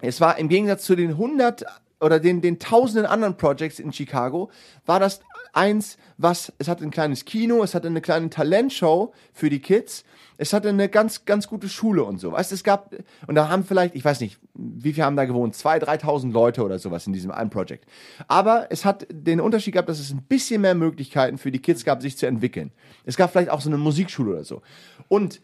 es war im Gegensatz zu den 100 oder den, den tausenden anderen Projects in Chicago, war das eins, was, es hatte ein kleines Kino, es hatte eine kleine Talentshow für die Kids, es hatte eine ganz, ganz gute Schule und so. Weißt, es gab, und da haben vielleicht, ich weiß nicht, wie viele haben da gewohnt? Zwei, 3.000 Leute oder sowas in diesem einen Project. Aber es hat den Unterschied gehabt, dass es ein bisschen mehr Möglichkeiten für die Kids gab, sich zu entwickeln. Es gab vielleicht auch so eine Musikschule oder so. Und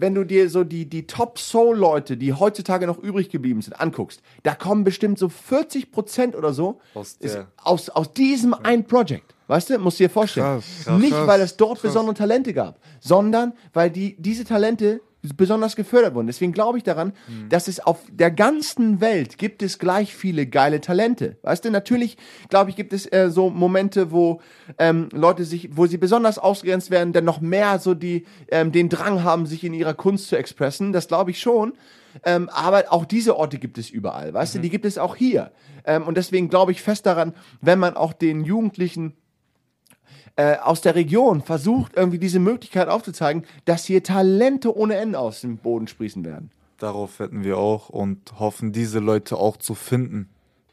wenn du dir so die, die Top-Soul-Leute, die heutzutage noch übrig geblieben sind, anguckst, da kommen bestimmt so 40 Prozent oder so Aus aus, aus diesem ein Project. Weißt du, musst du dir vorstellen. Krass, krass, Nicht, weil es dort krass. besondere Talente gab, sondern weil die, diese Talente besonders gefördert wurden. Deswegen glaube ich daran, Hm. dass es auf der ganzen Welt gibt es gleich viele geile Talente. Weißt du, natürlich, glaube ich, gibt es äh, so Momente, wo ähm, Leute sich, wo sie besonders ausgegrenzt werden, dann noch mehr so die, ähm, den Drang haben, sich in ihrer Kunst zu expressen. Das glaube ich schon. Ähm, aber auch diese Orte gibt es überall, weißt du, die gibt es auch hier. Ähm, und deswegen glaube ich fest daran, wenn man auch den Jugendlichen äh, aus der Region versucht, irgendwie diese Möglichkeit aufzuzeigen, dass hier Talente ohne Ende aus dem Boden sprießen werden. Darauf wetten wir auch und hoffen, diese Leute auch zu finden.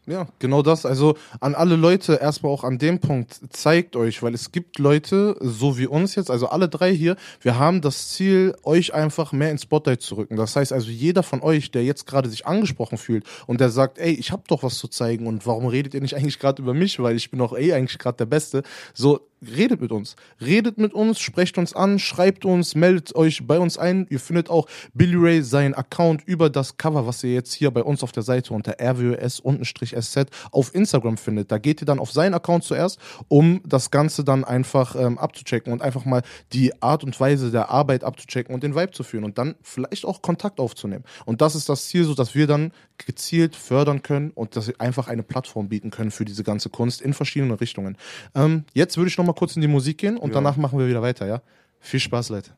Ja, genau das. Also an alle Leute erstmal auch an dem Punkt, zeigt euch, weil es gibt Leute, so wie uns jetzt, also alle drei hier, wir haben das Ziel, euch einfach mehr ins Spotlight zu rücken. Das heißt also, jeder von euch, der jetzt gerade sich angesprochen fühlt und der sagt, ey, ich habe doch was zu zeigen und warum redet ihr nicht eigentlich gerade über mich, weil ich bin doch eh eigentlich gerade der Beste. So, redet mit uns. Redet mit uns, sprecht uns an, schreibt uns, meldet euch bei uns ein. Ihr findet auch Billy Ray seinen Account über das Cover, was ihr jetzt hier bei uns auf der Seite unter rws-sz auf Instagram findet. Da geht ihr dann auf seinen Account zuerst, um das Ganze dann einfach ähm, abzuchecken und einfach mal die Art und Weise der Arbeit abzuchecken und den Vibe zu führen und dann vielleicht auch Kontakt aufzunehmen. Und das ist das Ziel, so dass wir dann gezielt fördern können und dass wir einfach eine Plattform bieten können für diese ganze Kunst in verschiedenen Richtungen. Ähm, jetzt würde ich noch mal kurz in die Musik gehen und danach machen wir wieder weiter, ja? Viel Spaß, Leute.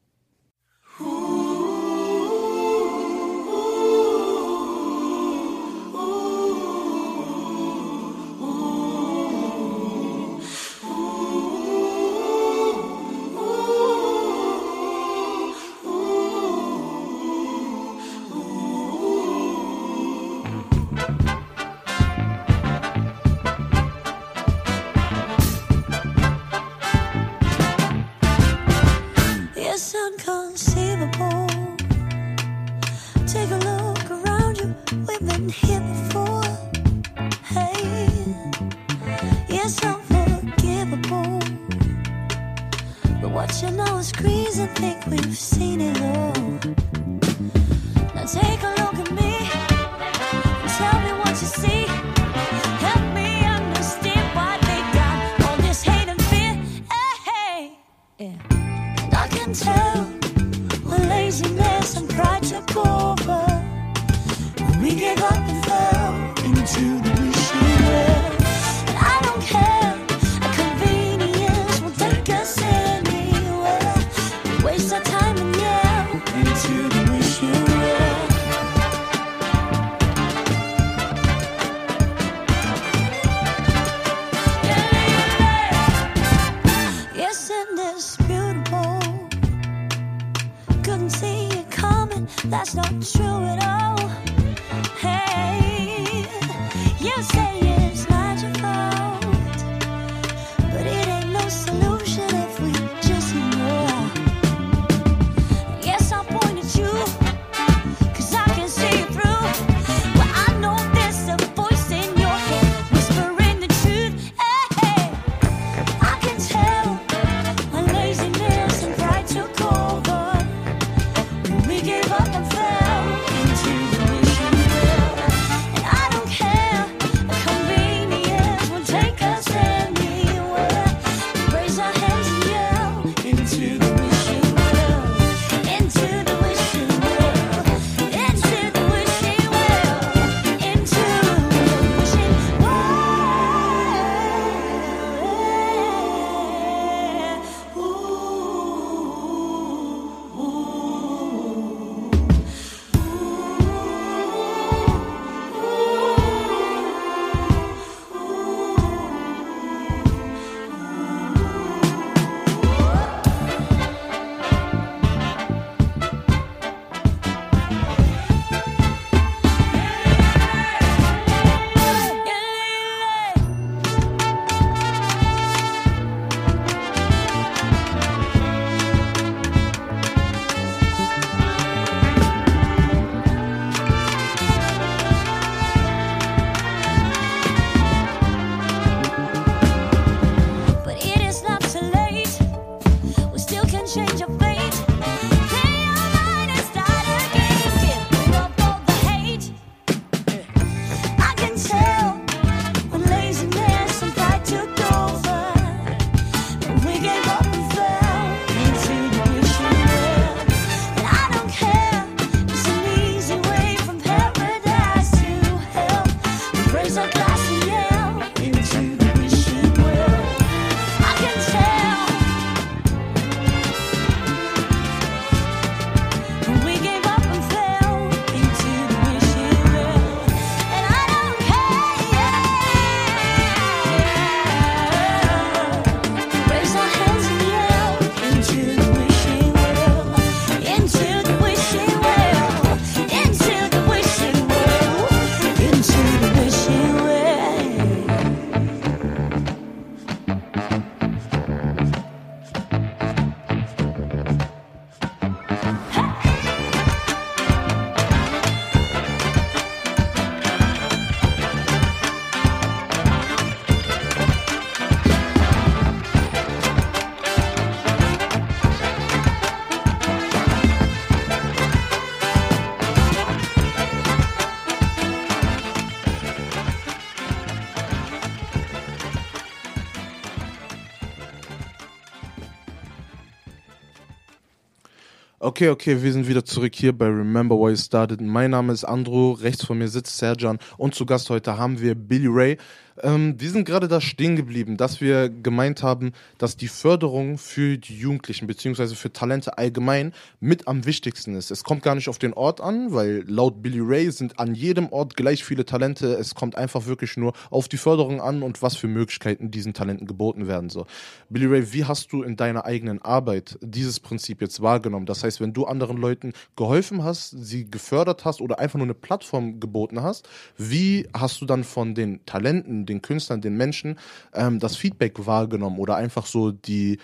Okay, okay, wir sind wieder zurück hier bei Remember Why You Started. Mein Name ist Andro, rechts von mir sitzt Serjan und zu Gast heute haben wir Billy Ray. Ähm, wir sind gerade da stehen geblieben, dass wir gemeint haben, dass die Förderung für die Jugendlichen beziehungsweise für Talente allgemein mit am wichtigsten ist. Es kommt gar nicht auf den Ort an, weil laut Billy Ray sind an jedem Ort gleich viele Talente. Es kommt einfach wirklich nur auf die Förderung an und was für Möglichkeiten diesen Talenten geboten werden. So. Billy Ray, wie hast du in deiner eigenen Arbeit dieses Prinzip jetzt wahrgenommen? Das heißt, wenn du anderen Leuten geholfen hast, sie gefördert hast oder einfach nur eine Plattform geboten hast, wie hast du dann von den Talenten, den Künstlern, den Menschen ähm, das Feedback wahrgenommen oder einfach so die,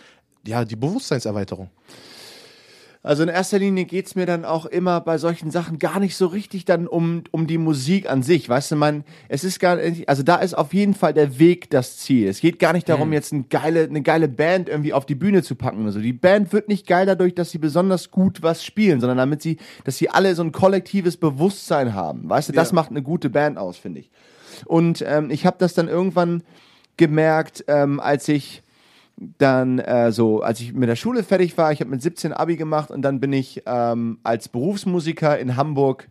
ja, die Bewusstseinserweiterung? Also in erster Linie geht's mir dann auch immer bei solchen Sachen gar nicht so richtig dann um, um die Musik an sich. Weißt du, man, es ist gar nicht, also da ist auf jeden Fall der Weg das Ziel. Es geht gar nicht darum, jetzt eine geile, eine geile Band irgendwie auf die Bühne zu packen oder so. Die Band wird nicht geil dadurch, dass sie besonders gut was spielen, sondern damit sie, dass sie alle so ein kollektives Bewusstsein haben. Weißt du, das Ja. macht eine gute Band aus, finde ich. Und ähm, ich habe das dann irgendwann gemerkt, ähm, als ich dann äh, so, als ich mit der Schule fertig war, ich habe mit 17 Abi gemacht und dann bin ich ähm, als Berufsmusiker in Hamburg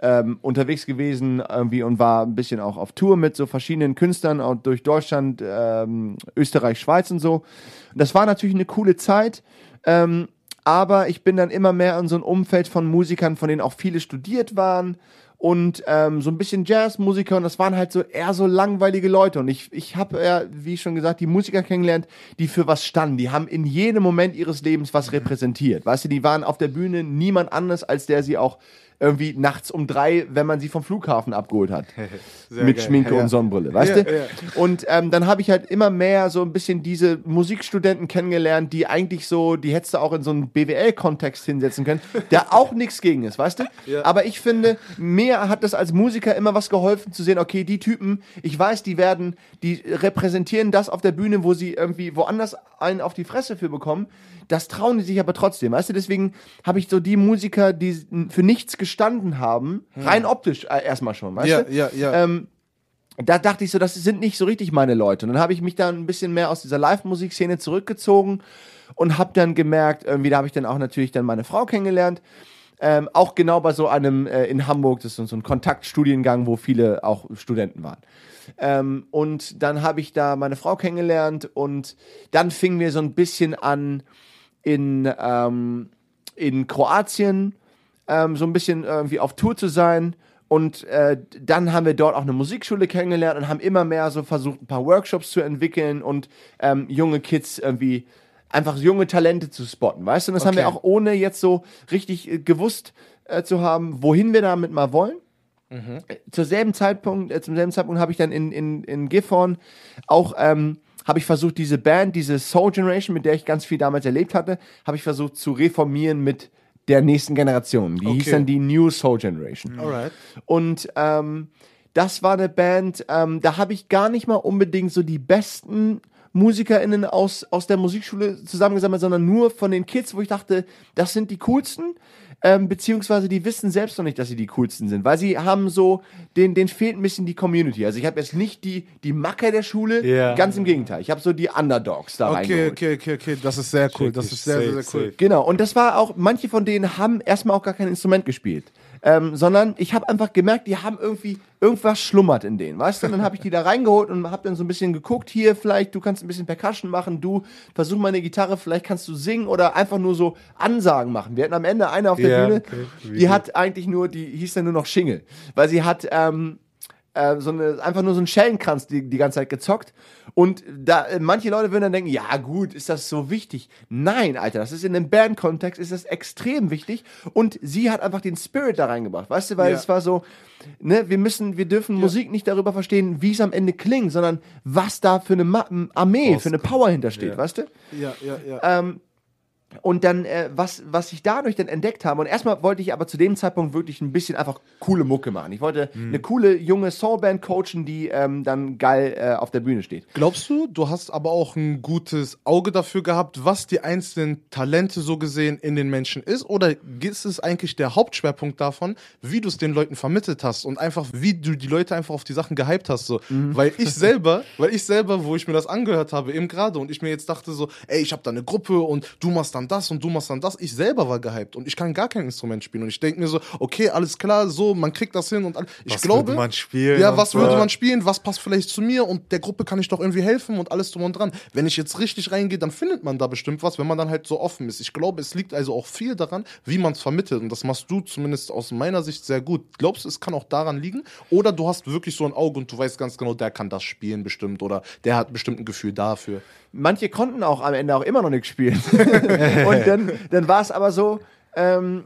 ähm, unterwegs gewesen irgendwie und war ein bisschen auch auf Tour mit so verschiedenen Künstlern auch durch Deutschland, ähm, Österreich, Schweiz und so. Und das war natürlich eine coole Zeit. Ähm, aber ich bin dann immer mehr in so ein Umfeld von Musikern, von denen auch viele studiert waren und ähm, so ein bisschen Jazzmusiker und das waren halt so eher so langweilige Leute und ich, ich habe ja, wie schon gesagt, die Musiker kennengelernt, die für was standen. Die haben in jedem Moment ihres Lebens was repräsentiert. Weißt du, die waren auf der Bühne niemand anders, als der sie auch irgendwie nachts um drei, wenn man sie vom Flughafen abgeholt hat. mit geil. Schminke Ja. und Sonnenbrille, weißt Ja, du? ja. Und ähm, dann habe ich halt immer mehr so ein bisschen diese Musikstudenten kennengelernt, die eigentlich so, die hättest du auch in so einen BWL-Kontext hinsetzen können, der auch nichts gegen ist, weißt du? Aber ich finde, mir hat das als Musiker immer was geholfen zu sehen, okay, die Typen, ich weiß, die werden, die repräsentieren das auf der Bühne, wo sie irgendwie woanders einen auf die Fresse für bekommen. Das trauen die sich aber trotzdem, weißt du? Deswegen habe ich so die Musiker, die für nichts gestanden haben, rein optisch äh, erstmal schon, weißt Ja, du? ja, ja. Ähm, da dachte ich so, das sind nicht so richtig meine Leute. Und dann habe ich mich dann ein bisschen mehr aus dieser Live-Musikszene zurückgezogen und habe dann gemerkt, irgendwie, da habe ich dann auch natürlich dann meine Frau kennengelernt. Ähm, auch genau bei so einem äh, in Hamburg, das ist so ein Kontaktstudiengang, wo viele auch Studenten waren. Ähm, und dann habe ich da meine Frau kennengelernt und dann fingen wir so ein bisschen an in, ähm, in Kroatien ähm, so ein bisschen irgendwie auf Tour zu sein. Und äh, dann haben wir dort auch eine Musikschule kennengelernt und haben immer mehr so versucht, ein paar Workshops zu entwickeln und ähm, junge Kids irgendwie einfach junge Talente zu spotten, weißt du? Und das haben wir Okay. auch ohne jetzt so richtig äh, gewusst äh, zu haben, wohin wir damit mal wollen. Äh, Zur selben Zeitpunkt, äh, zum selben Zeitpunkt habe ich dann in, in, in Gifhorn auch ähm, habe ich versucht, diese Band, diese Soul Generation, mit der ich ganz viel damals erlebt hatte, habe ich versucht zu reformieren mit der nächsten Generation. Die hieß Okay. dann die New Soul Generation. Alright. Und ähm, das war eine Band, ähm, da habe ich gar nicht mal unbedingt so die besten MusikerInnen aus, aus der Musikschule zusammengesammelt, sondern nur von den Kids, wo ich dachte, das sind die coolsten. Ähm, beziehungsweise die wissen selbst noch nicht, dass sie die coolsten sind, weil sie haben so, den, den fehlt ein bisschen die Community. Also ich habe jetzt nicht die, die Macker der Schule, Ja. ganz im Gegenteil. Ich habe so die Underdogs da Okay, reingeholt. okay, okay, okay. Das ist sehr cool. Das ist sehr, sehr, sehr cool. Genau, und das war auch, manche von denen haben erstmal auch gar kein Instrument gespielt. Ähm, sondern ich habe einfach gemerkt, die haben irgendwie, irgendwas schlummert in denen, weißt du? Und dann habe ich die da reingeholt und habe dann so ein bisschen geguckt, hier vielleicht, du kannst ein bisschen Percussion machen, du versuch mal eine Gitarre, vielleicht kannst du singen oder einfach nur so Ansagen machen. Wir hatten am Ende eine auf der Ja, Bühne, okay. Die hat eigentlich nur, die hieß dann nur noch Schingel, weil sie hat, ähm, äh, so eine, einfach nur so einen Schellenkranz die, die ganze Zeit gezockt. Und da, äh, manche Leute würden dann denken, ja gut, ist das so wichtig? Nein, Alter, das ist in einem Bandkontext, ist das extrem wichtig. Und sie hat einfach den Spirit da reingebracht, weißt du, weil Ja. es war so, ne, wir müssen, wir dürfen Musik nicht darüber verstehen, wie es am Ende klingt, sondern was da für eine Ma Armee, für eine Power hintersteht, weißt du? Ja, ja, ja. Ähm, und dann, äh, was, was ich dadurch dann entdeckt habe, und erstmal wollte ich aber zu dem Zeitpunkt wirklich ein bisschen einfach coole Mucke machen. Ich wollte eine coole junge Soulband coachen, die ähm, dann geil äh, auf der Bühne steht. Glaubst du, du hast aber auch ein gutes Auge dafür gehabt, was die einzelnen Talente so gesehen in den Menschen ist? Oder ist es eigentlich der Hauptschwerpunkt davon, wie du es den Leuten vermittelt hast und einfach, wie du die Leute einfach auf die Sachen gehypt hast? So. Weil ich selber, weil ich selber, wo ich mir das angehört habe, eben gerade, und ich mir jetzt dachte so, ey, ich habe da eine Gruppe und du machst da dann das und du machst dann das. Ich selber war gehypt und ich kann gar kein Instrument spielen. Und ich denke mir so, okay, alles klar, so, man kriegt das hin und all- ich Was glaube. würde man spielen Ja, was so. würde man spielen? Was passt vielleicht zu mir? Und der Gruppe kann ich doch irgendwie helfen und alles drum und dran. Wenn ich jetzt richtig reingehe, dann findet man da bestimmt was, wenn man dann halt so offen ist. Ich glaube, es liegt also auch viel daran, wie man es vermittelt. Und das machst du zumindest aus meiner Sicht sehr gut. Glaubst du, es kann auch daran liegen? Oder du hast wirklich so ein Auge und du weißt ganz genau, der kann das spielen bestimmt oder der hat bestimmt ein Gefühl dafür. manche konnten auch am Ende auch immer noch nichts spielen. und dann, dann war es aber so, ähm,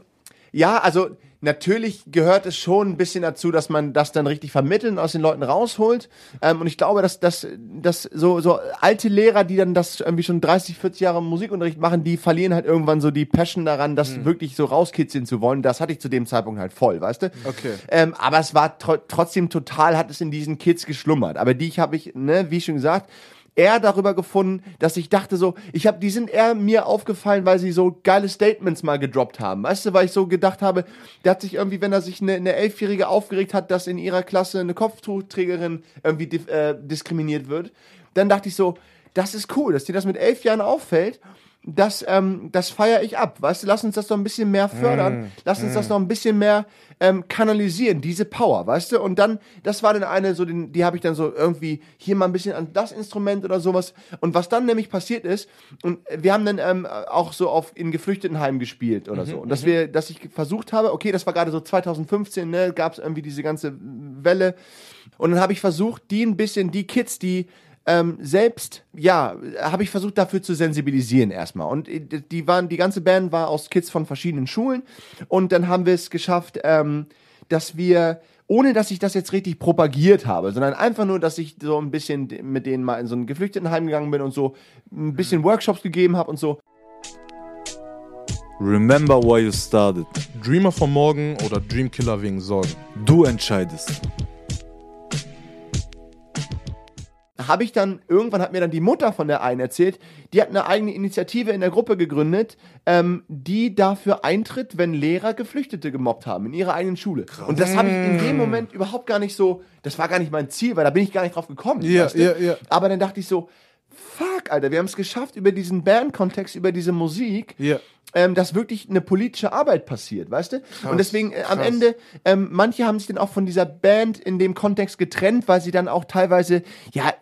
ja, also natürlich gehört es schon ein bisschen dazu, dass man das dann richtig vermitteln, aus den Leuten rausholt. Ähm, und ich glaube, dass, dass, dass so, so alte Lehrer, die dann das irgendwie schon 30, 40 Jahre Musikunterricht machen, die verlieren halt irgendwann so die Passion daran, das wirklich so rauskitzeln zu wollen. Das hatte ich zu dem Zeitpunkt halt voll, weißt du? Okay. Ähm, aber es war tro trotzdem total, hat es in diesen Kids geschlummert. Aber die habe ich, ne, wie schon gesagt, eher darüber gefunden, dass ich dachte so, ich habe, die sind eher mir aufgefallen, weil sie so geile Statements mal gedroppt haben. Weißt du, weil ich so gedacht habe, der hat sich irgendwie, wenn er sich eine, eine Elfjährige aufgeregt hat, dass in ihrer Klasse eine Kopftuchträgerin irgendwie äh, diskriminiert wird, dann dachte ich so, das ist cool, dass dir das mit elf Jahren auffällt. Das, ähm, das feiere ich ab. Weißt du, lass uns das noch ein bisschen mehr fördern. Lass uns das noch ein bisschen mehr ähm, kanalisieren, diese Power, weißt du? Und dann, das war dann eine, so den, die habe ich dann so irgendwie hier mal ein bisschen an das Instrument oder sowas. Und was dann nämlich passiert ist, und wir haben dann ähm, auch so auf in Geflüchtetenheim gespielt oder so. Und dass wir, dass ich versucht habe, okay, das war gerade so 2015, ne, gab es irgendwie diese ganze Welle. Und dann habe ich versucht, die ein bisschen, die Kids, die ähm, selbst, ja, habe ich versucht dafür zu sensibilisieren erstmal. Und äh, die waren, die ganze Band war aus Kids von verschiedenen Schulen. Und dann haben wir es geschafft, ähm, dass wir, ohne dass ich das jetzt richtig propagiert habe, sondern einfach nur, dass ich so ein bisschen mit denen mal in so ein Geflüchtetenheim gegangen bin und so ein bisschen Workshops gegeben habe und so. Remember why you started. Dreamer von morgen oder Dreamkiller wegen Sorgen. Du entscheidest. Habe ich dann, irgendwann hat mir dann die Mutter von der einen erzählt, die hat eine eigene Initiative in der Gruppe gegründet, ähm, die dafür eintritt, wenn Lehrer Geflüchtete gemobbt haben in ihrer eigenen Schule. Und das habe ich in dem Moment überhaupt gar nicht so, das war gar nicht mein Ziel, weil da bin ich gar nicht drauf gekommen. Ja, weißt du? ja, ja. Aber dann dachte ich so, fuck, Alter, wir haben es geschafft, über diesen Bandkontext, über diese Musik, Ja. Ähm, dass wirklich eine politische Arbeit passiert, weißt du? und deswegen äh, am krass. Ende, ähm, manche haben sich dann auch von dieser Band in dem Kontext getrennt, weil sie dann auch teilweise, ja,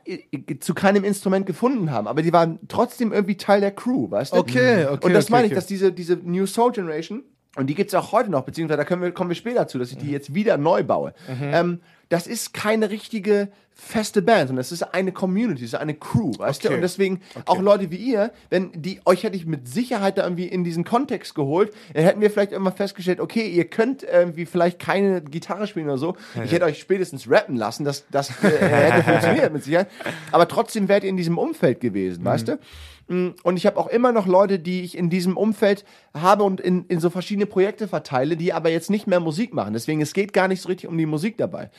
zu keinem Instrument gefunden haben. Aber die waren trotzdem irgendwie Teil der Crew, weißt du? Okay, okay, Und das okay, meine ich, okay. dass diese, diese New Soul Generation, und die gibt's auch heute noch, beziehungsweise da können wir, kommen wir später zu, dass ich die jetzt wieder neu baue. Ähm, das ist keine richtige feste Band, sondern es ist eine Community, es ist eine Crew, weißt du? Okay. Und deswegen auch Leute wie ihr, wenn die, euch hätte ich mit Sicherheit da irgendwie in diesen Kontext geholt, dann hätten wir vielleicht irgendwann festgestellt, okay, ihr könnt irgendwie vielleicht keine Gitarre spielen oder so. Ich hätte euch spätestens rappen lassen, das, das äh, hätte funktioniert mit Sicherheit. Aber trotzdem wärt ihr in diesem Umfeld gewesen, weißt du? Mm, Und ich habe auch immer noch Leute, die ich in diesem Umfeld habe und in, in so verschiedene Projekte verteile, die aber jetzt nicht mehr Musik machen. Deswegen, es geht gar nicht so richtig um die Musik dabei.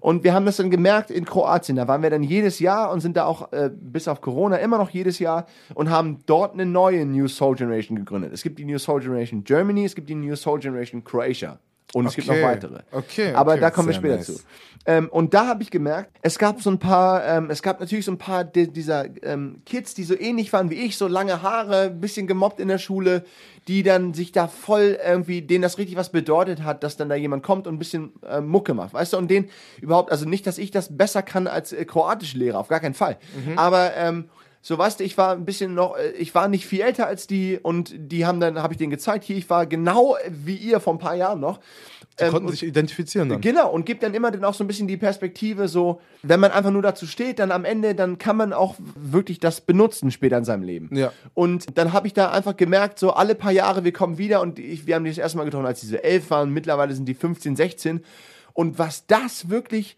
Und wir haben das dann gemerkt in Kroatien. Da waren wir dann jedes Jahr und sind da auch äh, bis auf Corona immer noch jedes Jahr und haben dort eine neue New Soul Generation gegründet. Es gibt die New Soul Generation Germany, es gibt die New Soul Generation Croatia. Und es gibt noch Okay. weitere. Okay, Aber okay. da kommen wir später nice. zu. Ähm, und da habe ich gemerkt, es gab so ein paar, ähm, es gab natürlich so ein paar di- dieser ähm, Kids, die so ähnlich waren wie ich, so lange Haare, ein bisschen gemobbt in der Schule, die dann sich da voll irgendwie, denen das richtig was bedeutet hat, dass dann da jemand kommt und ein bisschen äh, Mucke macht, weißt du? Und den überhaupt, also nicht, dass ich das besser kann als äh, kroatische Lehrer, auf gar keinen Fall. Aber ähm, so weißt du, ich war ein bisschen noch, äh, ich war nicht viel älter als die und die haben dann, habe ich denen gezeigt, hier, ich war genau wie ihr vor ein paar Jahren noch. Die Ähm, konnten sich identifizieren dann. Genau, und gibt dann immer dann auch so ein bisschen die Perspektive, so, wenn man einfach nur dazu steht, dann am Ende, dann kann man auch wirklich das benutzen später in seinem Leben. Ja. Und dann habe ich da einfach gemerkt, so alle paar Jahre, wir kommen wieder und ich, wir haben die das erste Mal getroffen, als diese elf waren, mittlerweile sind die 15, 16. Und was das wirklich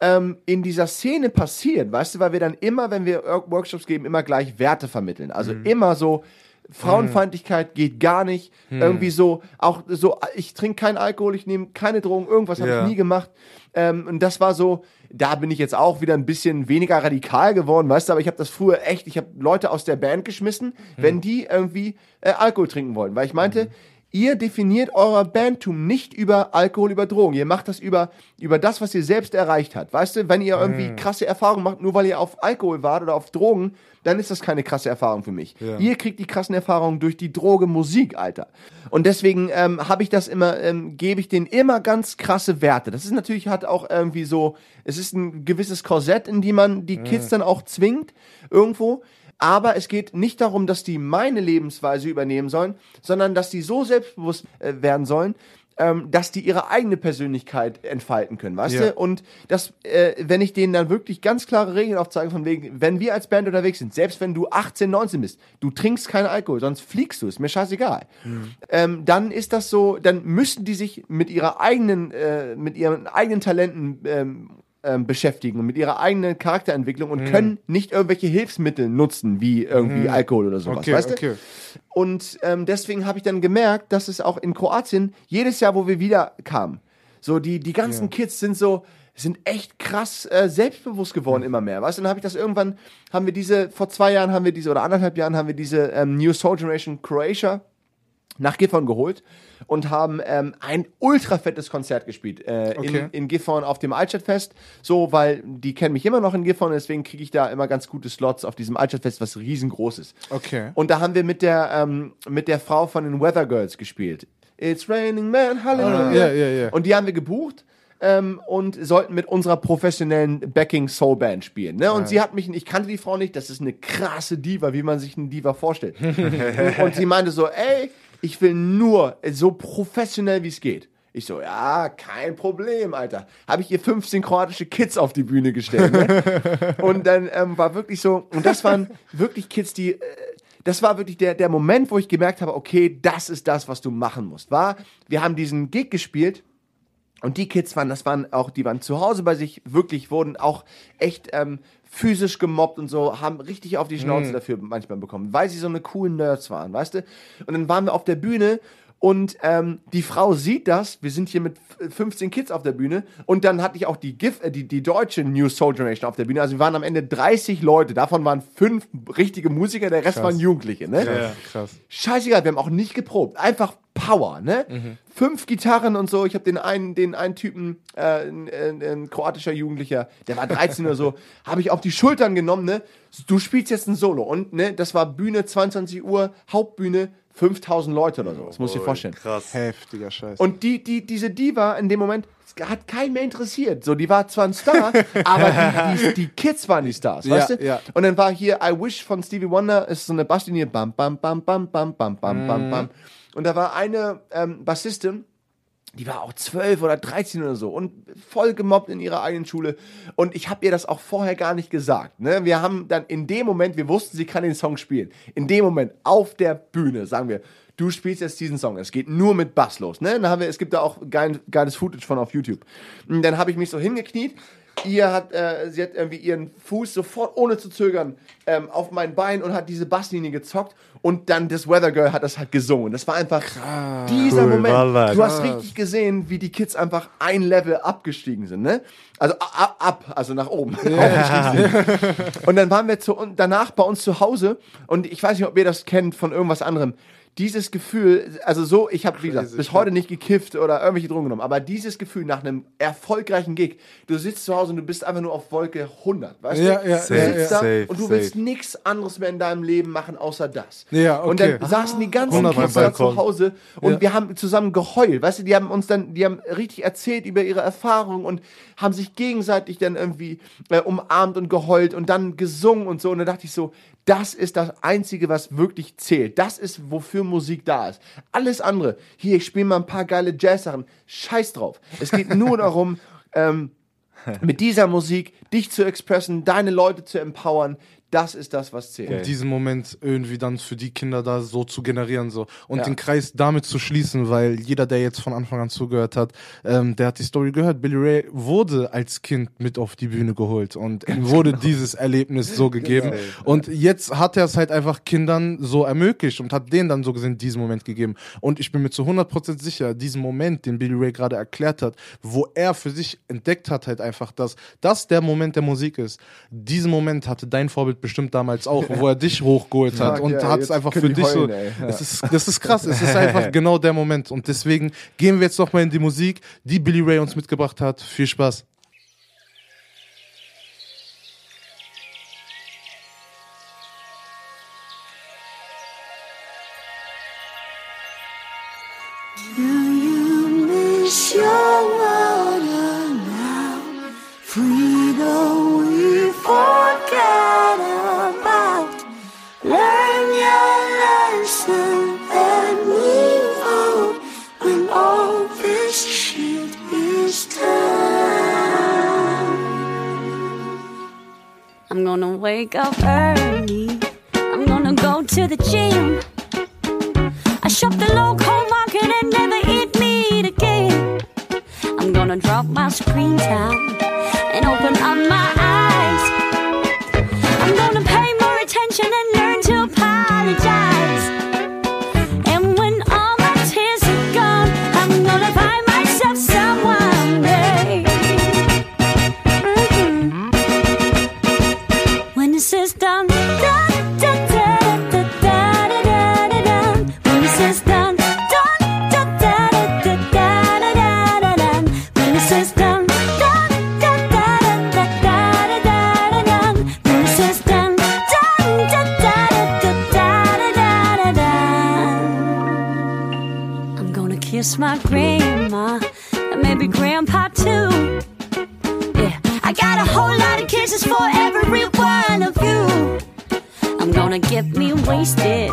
ähm, in dieser Szene passiert, weißt du, weil wir dann immer, wenn wir Work- Workshops geben, immer gleich Werte vermitteln. Also immer so, Frauenfeindlichkeit geht gar nicht. Irgendwie so, auch so, ich trinke keinen Alkohol, ich nehme keine Drogen, irgendwas habe Ja. ich nie gemacht. Ähm, und das war so, da bin ich jetzt auch wieder ein bisschen weniger radikal geworden, weißt du, aber ich habe das früher echt, ich habe Leute aus der Band geschmissen, wenn die irgendwie äh, Alkohol trinken wollten, weil ich meinte, ihr definiert euer Bandtum nicht über Alkohol, über Drogen. Ihr macht das über, über das, was ihr selbst erreicht habt. Weißt du, wenn ihr irgendwie Mhm. krasse Erfahrungen macht, nur weil ihr auf Alkohol wart oder auf Drogen, dann ist das keine krasse Erfahrung für mich. Ja. Ihr kriegt die krassen Erfahrungen durch die Droge Musik, Alter. Und deswegen ähm, habe ich das immer, ähm, gebe ich denen immer ganz krasse Werte. Das ist natürlich, hat auch irgendwie so, es ist ein gewisses Korsett, in die man die Kids dann auch zwingt, irgendwo. Aber es geht nicht darum, dass die meine Lebensweise übernehmen sollen, sondern dass die so selbstbewusst äh, werden sollen, ähm, dass die ihre eigene Persönlichkeit entfalten können, weißt Ja. du? Und das, äh, wenn ich denen dann wirklich ganz klare Regeln aufzeige, von wegen, wenn wir als Band unterwegs sind, selbst wenn du 18, 19 bist, du trinkst keinen Alkohol, sonst fliegst du, ist mir scheißegal. Ähm, dann ist das so, dann müssen die sich mit ihrer eigenen, äh, mit ihren eigenen Talenten ähm, ähm, beschäftigen und mit ihrer eigenen Charakterentwicklung und können nicht irgendwelche Hilfsmittel nutzen, wie irgendwie Alkohol oder sowas, Okay, weißt du? okay. Und ähm, deswegen habe ich dann gemerkt, dass es auch in Kroatien jedes Jahr, wo wir wieder kamen, so die, die ganzen Kids sind so, sind echt krass äh, selbstbewusst geworden immer mehr. Weißt du, dann habe ich das irgendwann, haben wir diese, vor zwei Jahren haben wir diese, oder anderthalb Jahren haben wir diese ähm, New Soul Generation Croatia nach Gifhorn geholt und haben ähm, ein ultra fettes Konzert gespielt äh, Okay. in, in Gifhorn auf dem Altstadtfest. So, weil die kennen mich immer noch in Gifhorn, deswegen kriege ich da immer ganz gute Slots auf diesem Altstadtfest, was riesengroß ist. Okay. Und da haben wir mit der, ähm, mit der Frau von den Weather Girls gespielt. It's raining man, hallelujah. Ah, ja, ja, ja. Und die haben wir gebucht. Ähm, und sollten mit unserer professionellen Backing Soul Band spielen. Ne? Und sie hat mich, ich kannte die Frau nicht, das ist eine krasse Diva, wie man sich eine Diva vorstellt. und sie meinte so, ey, ich will nur so professionell wie es geht. Ich so, ja, kein Problem, Alter. Habe ich ihr 15 kroatische Kids auf die Bühne gestellt. Ne? und dann ähm, war wirklich so, und das waren wirklich Kids, die, äh, das war wirklich der, der Moment, wo ich gemerkt habe, okay, das ist das, was du machen musst. War, wir haben diesen Gig gespielt und die Kids waren, das waren auch, die waren zu Hause bei sich, wirklich wurden auch echt ähm, physisch gemobbt und so, haben richtig auf die Schnauze dafür manchmal bekommen, weil sie so eine coolen Nerds waren, weißt du? Und dann waren wir auf der Bühne und ähm, die Frau sieht das, wir sind hier mit f- 15 Kids auf der Bühne und dann hatte ich auch die GIF, äh, die, die deutsche New Soul Generation auf der Bühne, also wir waren am Ende 30 Leute, davon waren fünf richtige Musiker, der Rest waren Jugendliche, ne? Ja, krass. Scheißegal, wir haben auch nicht geprobt. Einfach Power, ne? Fünf Gitarren und so. Ich habe den einen, den einen Typen, äh, ein, ein, ein kroatischer Jugendlicher, der war 13 oder so, habe ich auf die Schultern genommen, ne? Du spielst jetzt ein Solo und ne, das war Bühne 22 Uhr, Hauptbühne 5000 Leute oder so. Das muss ich dir vorstellen. Krass. Heftiger Scheiß. Und die, die, diese Diva in dem Moment hat keinen mehr interessiert. So, die war zwar ein Star, aber die, die, die Kids waren die Stars, Ja, weißt du? ja. Und dann war hier I Wish von Stevie Wonder, ist so eine Basslinie, bam, bam, bam, bam, bam, bam, bam, bam, bam. Und da war eine ähm, Bassistin, die war auch zwölf oder 13 oder so und voll gemobbt in ihrer eigenen Schule. Und ich habe ihr das auch vorher gar nicht gesagt. Ne? Wir haben dann in dem Moment, wir wussten, sie kann den Song spielen. In dem Moment auf der Bühne sagen wir, du spielst jetzt diesen Song. Es geht nur mit Bass los. Ne? Dann haben wir, es gibt da auch geil, geiles Footage von auf YouTube. Und dann habe ich mich so hingekniet. Ihr hat, äh, sie hat irgendwie ihren Fuß sofort ohne zu zögern ähm, auf mein Bein und hat diese Basslinie gezockt und dann das Weather Girl hat das halt gesungen. Das war einfach dieser Cool, Moment. Wallah. Du hast richtig gesehen, wie die Kids einfach ein Level abgestiegen sind, ne? Also ab, ab also nach oben. Sind. Und dann waren wir zu, danach bei uns zu Hause und ich weiß nicht, ob ihr das kennt von irgendwas anderem. Dieses Gefühl, also so, ich habe wie gesagt bis heute nicht gekifft oder irgendwelche Drogen genommen, aber dieses Gefühl nach einem erfolgreichen Gig, du sitzt zu Hause und du bist einfach nur auf Wolke 100, weißt Ja, du? ja, du Safe, sitzt da safe, und du safe. willst nichts anderes mehr in deinem Leben machen außer das. Ja, Und okay. dann saßen die ganzen 100 Kids da zu Hause und Ja. wir haben zusammen geheult. Weißt du, die haben uns dann, die haben richtig erzählt über ihre Erfahrungen und haben sich gegenseitig dann irgendwie äh, umarmt und geheult und dann gesungen und so. Und da dachte ich so, das ist das Einzige, was wirklich zählt. Das ist, wofür Musik da ist. Alles andere, hier, ich spiele mal ein paar geile Jazz-Sachen. Scheiß drauf. Es geht nur darum, ähm, mit dieser Musik dich zu expressen, deine Leute zu empowern. Das ist das, was zählt. diesen Moment irgendwie dann für die Kinder da so zu generieren so und den Kreis damit zu schließen, weil jeder, der jetzt von Anfang an zugehört hat, ähm, der hat die Story gehört. Billy Ray wurde als Kind mit auf die Bühne geholt und ihm wurde dieses Erlebnis so gegeben und jetzt hat er es halt einfach Kindern so ermöglicht und hat denen dann so gesehen diesen Moment gegeben und ich bin mir zu 100% sicher, diesen Moment, den Billy Ray gerade erklärt hat, wo er für sich entdeckt hat halt einfach, dass das der Moment der Musik ist. Diesen Moment hatte dein Vorbild bestimmt damals auch, wo er dich hochgeholt hat und ja, hat es einfach für dich so. heulen, ey. Ja. Das ist, das ist krass. Es ist einfach genau der Moment. Und deswegen gehen wir jetzt noch mal in die Musik, die Billy Ray uns mitgebracht hat. Viel Spaß. I'm gonna wake up early. I'm gonna go to the gym. I shop the local market and never eat meat again. I'm gonna drop my screen time and open up my eyes. I'm gonna pay more attention and learn my grandma and maybe grandpa too. Yeah, I got a whole lot of kisses for every one of you. I'm gonna get me wasted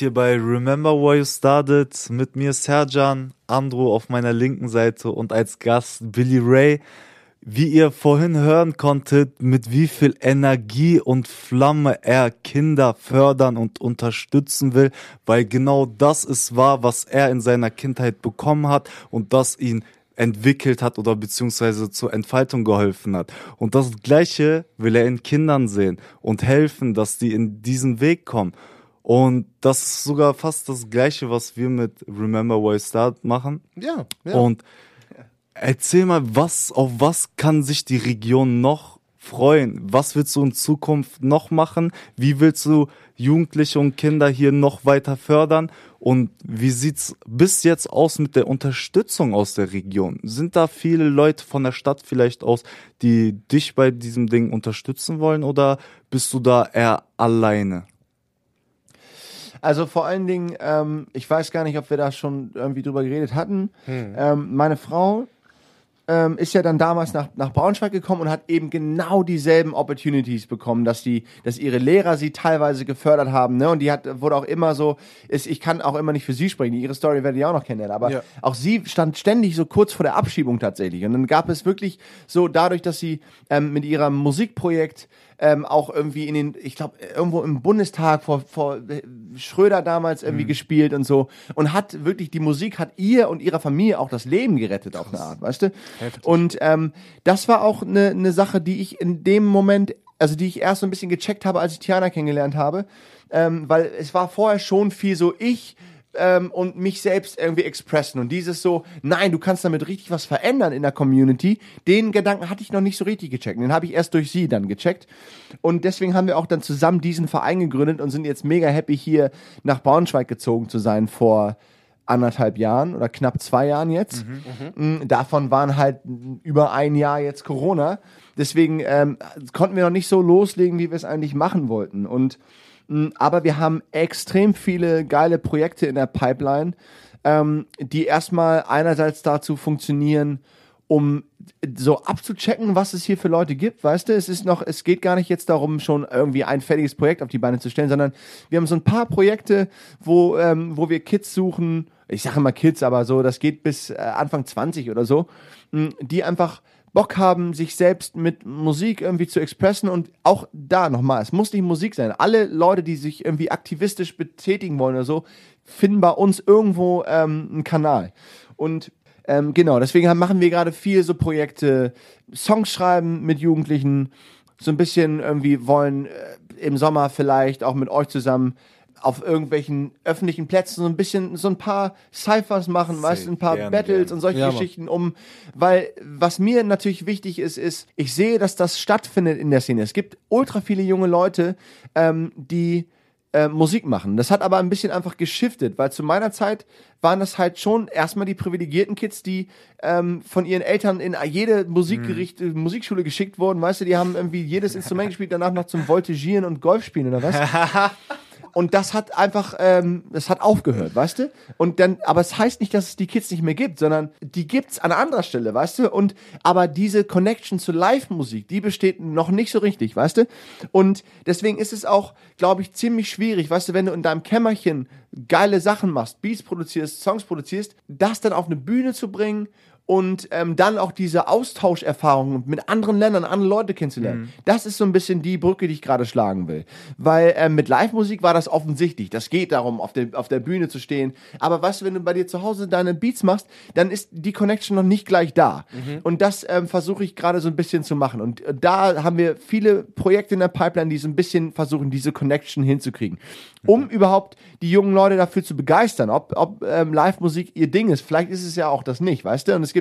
hier bei Remember Where You Started. Mit mir Serjan, Andro auf meiner linken Seite und als Gast Billy Ray. Wie ihr vorhin hören konntet, mit wie viel Energie und Flamme er Kinder fördern und unterstützen will, weil genau das ist wahr, was er in seiner Kindheit bekommen hat und das ihn entwickelt hat oder beziehungsweise zur Entfaltung geholfen hat. Und das Gleiche will er in Kindern sehen und helfen, dass die in diesen Weg kommen. Und das ist sogar fast das Gleiche, was wir mit Remember Why Start machen. Ja, ja. Und erzähl mal, was, auf was kann sich die Region noch freuen? Was willst du in Zukunft noch machen? Wie willst du Jugendliche und Kinder hier noch weiter fördern? Und wie sieht's bis jetzt aus mit der Unterstützung aus der Region? Sind da viele Leute von der Stadt vielleicht aus, die dich bei diesem Ding unterstützen wollen oder bist du da eher alleine? Also vor allen Dingen, ähm, ich weiß gar nicht, ob wir da schon irgendwie drüber geredet hatten. Ähm, meine Frau ähm, ist ja dann damals nach, nach Braunschweig gekommen und hat eben genau dieselben Opportunities bekommen, dass die, dass ihre Lehrer sie teilweise gefördert haben, ne? Und die hat, wurde auch immer so, ist, ich kann auch immer nicht für sie sprechen, ihre Story werdet ihr auch noch kennenlernen, aber Ja. auch sie stand ständig so kurz vor der Abschiebung tatsächlich. Und dann gab es wirklich so dadurch, dass sie ähm, mit ihrem Musikprojekt ähm, auch irgendwie in den, ich glaube, irgendwo im Bundestag vor, vor äh, Schröder damals irgendwie gespielt und so. Und hat wirklich, die Musik hat ihr und ihrer Familie auch das Leben gerettet auf eine Art, weißt du? Und ähm, das war auch eine, eine Sache, die ich in dem Moment, also die ich erst so ein bisschen gecheckt habe, als ich Tiana kennengelernt habe. Ähm, weil es war vorher schon viel so ich ähm, und mich selbst irgendwie expressen. Und dieses so, nein, du kannst damit richtig was verändern in der Community, den Gedanken hatte ich noch nicht so richtig gecheckt. Den habe ich erst durch sie dann gecheckt. Und deswegen haben wir auch dann zusammen diesen Verein gegründet und sind jetzt mega happy, hier nach Braunschweig gezogen zu sein vor anderthalb Jahren oder knapp zwei Jahren jetzt. Mm, Davon waren halt über ein Jahr jetzt Corona. Deswegen ähm, konnten wir noch nicht so loslegen, wie wir es eigentlich machen wollten. Und Aber wir haben extrem viele geile Projekte in der Pipeline, ähm, die erstmal einerseits dazu funktionieren, um so abzuchecken, was es hier für Leute gibt, weißt du, es ist noch, es geht gar nicht jetzt darum, schon irgendwie ein fertiges Projekt auf die Beine zu stellen, sondern wir haben so ein paar Projekte, wo, ähm, wo wir Kids suchen, ich sage immer Kids, aber so, das geht bis äh, Anfang 20 oder so, mh, die einfach Bock haben, sich selbst mit Musik irgendwie zu expressen und auch da nochmal, es muss nicht Musik sein. Alle Leute, die sich irgendwie aktivistisch betätigen wollen oder so, finden bei uns irgendwo ähm, einen Kanal. Und ähm, genau, deswegen machen wir gerade viel so Projekte, Songs schreiben mit Jugendlichen, so ein bisschen irgendwie wollen äh, im Sommer vielleicht auch mit euch zusammen auf irgendwelchen öffentlichen Plätzen so ein bisschen so ein paar Cyphers machen, weißt du, ein paar gerne, Battles gerne. und solche Ja. Geschichten um, weil was mir natürlich wichtig ist, ist, ich sehe, dass das stattfindet in der Szene. Es gibt ultra viele junge Leute, ähm, die äh, Musik machen. Das hat aber ein bisschen einfach geschiftet, weil zu meiner Zeit waren das halt schon erstmal die privilegierten Kids, die ähm, von ihren Eltern in jede Musikgericht, Mhm. Musikschule geschickt wurden. Weißt du, die haben irgendwie jedes Instrument gespielt, danach noch zum Voltigieren und Golf spielen oder was. Und das hat einfach, ähm, das hat aufgehört, weißt du? Und dann, aber es heißt nicht, dass es die Kids nicht mehr gibt, sondern die gibt's an anderer Stelle, weißt du? Und aber diese Connection zu Live-Musik, die besteht noch nicht so richtig, weißt du? Und deswegen ist es auch, glaube ich, ziemlich schwierig, weißt du, wenn du in deinem Kämmerchen geile Sachen machst, Beats produzierst, Songs produzierst, das dann auf eine Bühne zu bringen und ähm, dann auch diese Austauscherfahrungen mit anderen Ländern, andere Leute kennenzulernen. Das ist so ein bisschen die Brücke, die ich gerade schlagen will. Weil ähm, mit Live-Musik war das offensichtlich. Das geht darum, auf der, auf der Bühne zu stehen. Aber du, wenn du bei dir zu Hause deine Beats machst, dann ist die Connection noch nicht gleich da. Und das ähm, versuche ich gerade so ein bisschen zu machen. Und äh, da haben wir viele Projekte in der Pipeline, die so ein bisschen versuchen, diese Connection hinzukriegen. Um überhaupt die jungen Leute dafür zu begeistern, ob, ob ähm, Live-Musik ihr Ding ist. Vielleicht ist es ja auch das nicht, weißt du? Und es gibt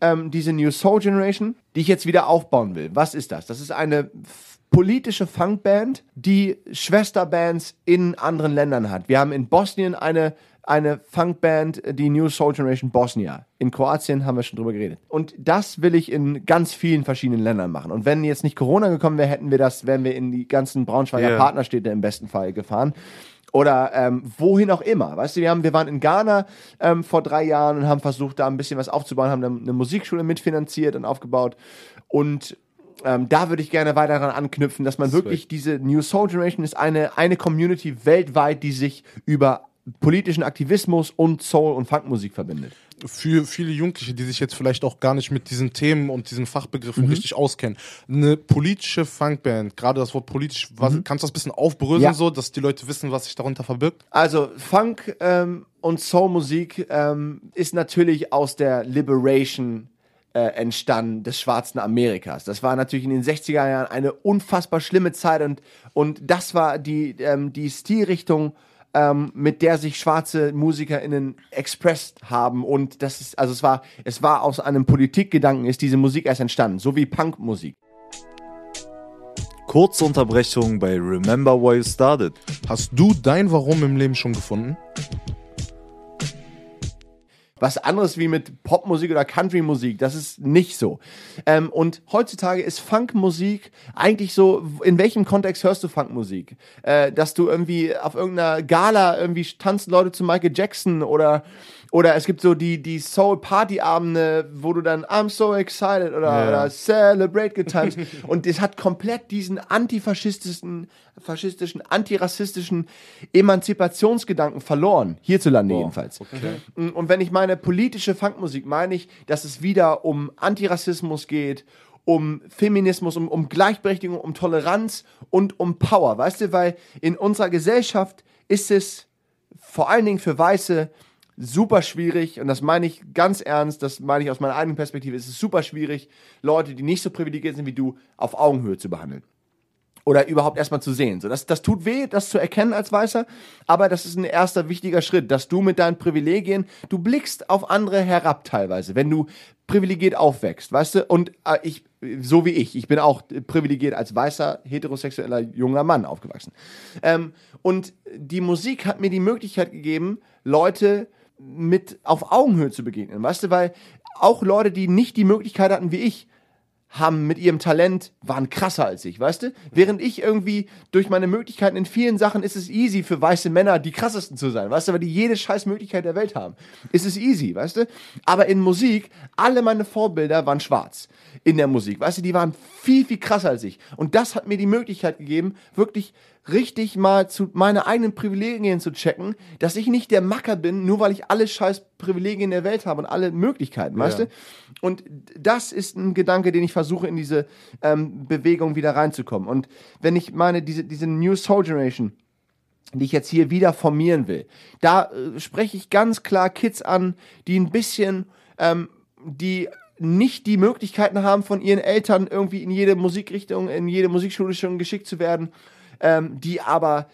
ähm, diese New Soul Generation, die ich jetzt wieder aufbauen will. Was ist das? Das ist eine politische Funkband, die Schwesterbands in anderen Ländern hat. Wir haben in Bosnien eine eine Funkband, die New Soul Generation Bosnia. In Kroatien haben wir schon drüber geredet. Und das will ich in ganz vielen verschiedenen Ländern machen. Und wenn jetzt nicht Corona gekommen wäre, hätten wir das, wären wir in die ganzen Braunschweiger Ja. Partnerstädte im besten Fall gefahren. Oder ähm, wohin auch immer. Weißt du, wir, haben, wir waren in Ghana ähm, vor drei Jahren und haben versucht, da ein bisschen was aufzubauen, haben eine, eine Musikschule mitfinanziert und aufgebaut. Und ähm, da würde ich gerne weiter daran anknüpfen, dass man wirklich diese New Soul Generation ist eine, eine Community weltweit, die sich über politischen Aktivismus und Soul- und Funkmusik verbindet. für viele Jugendliche, die sich jetzt vielleicht auch gar nicht mit diesen Themen und diesen Fachbegriffen Mhm. richtig auskennen. Eine politische Funkband, gerade das Wort politisch, was, kannst du das ein bisschen aufbröseln, Mhm. Ja. so, dass die Leute wissen, was sich darunter verbirgt? Also Funk ähm, und Soulmusik ähm, ist natürlich aus der Liberation äh, entstanden des schwarzen Amerikas. Das war natürlich in den 60er Jahren eine unfassbar schlimme Zeit und, und das war die, ähm, die Stilrichtung, ähm, mit der sich schwarze MusikerInnen expressed haben und das ist, also es war, es war aus einem Politikgedanken ist diese Musik erst entstanden, so wie Punkmusik. Kurze Unterbrechung bei Remember Why You Started. Hast du dein Warum im Leben schon gefunden? Was anderes wie mit Popmusik oder Countrymusik. Das ist nicht so. Ähm, und heutzutage ist Funkmusik eigentlich so, in welchem Kontext hörst du Funkmusik? Äh, dass du irgendwie auf irgendeiner Gala irgendwie tanzen Leute zu Michael Jackson oder oder es gibt so die, die Soul-Party-Abende, wo du dann I'm so excited oder, Ja. oder Celebrate Times. Und das hat komplett diesen antifaschistischen, faschistischen, antirassistischen Emanzipationsgedanken verloren. Hierzulande jedenfalls. Und wenn ich meine politische Funkmusik meine ich, dass es wieder um Antirassismus geht, um Feminismus, um, um Gleichberechtigung, um Toleranz und um Power. Weißt du, weil in unserer Gesellschaft ist es vor allen Dingen für Weiße super schwierig, und das meine ich ganz ernst, das meine ich aus meiner eigenen Perspektive, es ist super schwierig, Leute, die nicht so privilegiert sind wie du, auf Augenhöhe zu behandeln oder überhaupt erstmal zu sehen. So, das, das tut weh, das zu erkennen als Weißer, aber das ist ein erster wichtiger Schritt, dass du mit deinen Privilegien, du blickst auf andere herab teilweise, wenn du privilegiert aufwächst, weißt du? Und äh, ich, so wie ich, ich bin auch privilegiert als weißer, heterosexueller junger Mann aufgewachsen. Ähm, und die Musik hat mir die Möglichkeit gegeben, Leute mit auf Augenhöhe zu begegnen, weißt du, weil auch Leute, die nicht die Möglichkeit hatten wie ich, haben mit ihrem Talent, waren krasser als ich, weißt du? Während ich irgendwie durch meine Möglichkeiten in vielen Sachen ist es easy für weiße Männer die krassesten zu sein, weißt du, weil die jede scheiß Möglichkeit der Welt haben. Ist es easy, weißt du? Aber in Musik, alle meine Vorbilder waren schwarz in der Musik, weißt du, die waren viel, viel krasser als ich. Und das hat mir die Möglichkeit gegeben, wirklich richtig mal zu meine eigenen Privilegien zu checken, dass ich nicht der Macker bin, nur weil ich alle scheiß Privilegien der Welt habe und alle Möglichkeiten, weißt Ja. du? Und das ist ein Gedanke, den ich versuche, in diese ähm, Bewegung wieder reinzukommen. Und wenn ich meine, diese, diese New Soul Generation, die ich jetzt hier wieder formieren will, da äh, spreche ich ganz klar Kids an, die ein bisschen, ähm, die nicht die Möglichkeiten haben, von ihren Eltern irgendwie in jede Musikrichtung, in jede Musikschule schon geschickt zu werden, ähm, die aber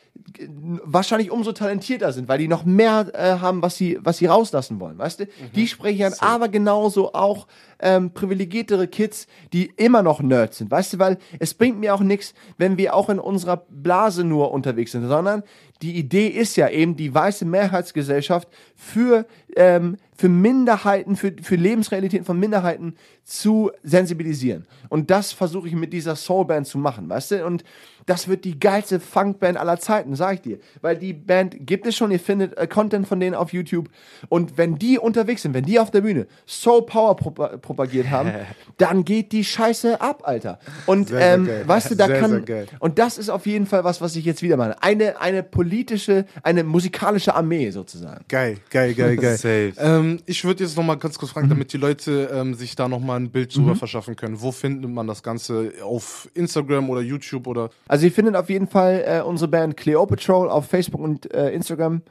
wahrscheinlich umso talentierter sind, weil die noch mehr äh, haben, was sie, was sie rauslassen wollen, weißt du? Die spreche ich an, aber genauso auch ähm, privilegiertere Kids, die immer noch Nerds sind, weißt du, weil es bringt mir auch nichts, wenn wir auch in unserer Blase nur unterwegs sind, sondern die Idee ist ja eben, die weiße Mehrheitsgesellschaft für, ähm, für Minderheiten, für, für Lebensrealitäten von Minderheiten zu sensibilisieren. Und das versuche ich mit dieser Soulband zu machen, weißt du? Und das wird die geilste Funkband aller Zeiten, sag ich dir. Weil die Band gibt es schon, ihr findet äh, Content von denen auf YouTube. Und wenn die unterwegs sind, wenn die auf der Bühne Soul Power propa propagiert haben, dann geht die Scheiße ab, Alter. Und Sehr, sehr ähm, geil. weißt du, da Sehr, kann. sehr. Und das ist auf jeden Fall was, was ich jetzt wieder meine. Eine, eine politische, eine musikalische Armee sozusagen. Geil, geil, geil, geil. Ähm, ich würde jetzt noch mal ganz kurz fragen, damit die Leute ähm, sich da noch mal ein Bild drüber verschaffen können. Wo findet man das Ganze? Auf Instagram oder YouTube oder? Also ihr findet auf jeden Fall äh, unsere Band Cleo Patrol auf Facebook und äh, Instagram.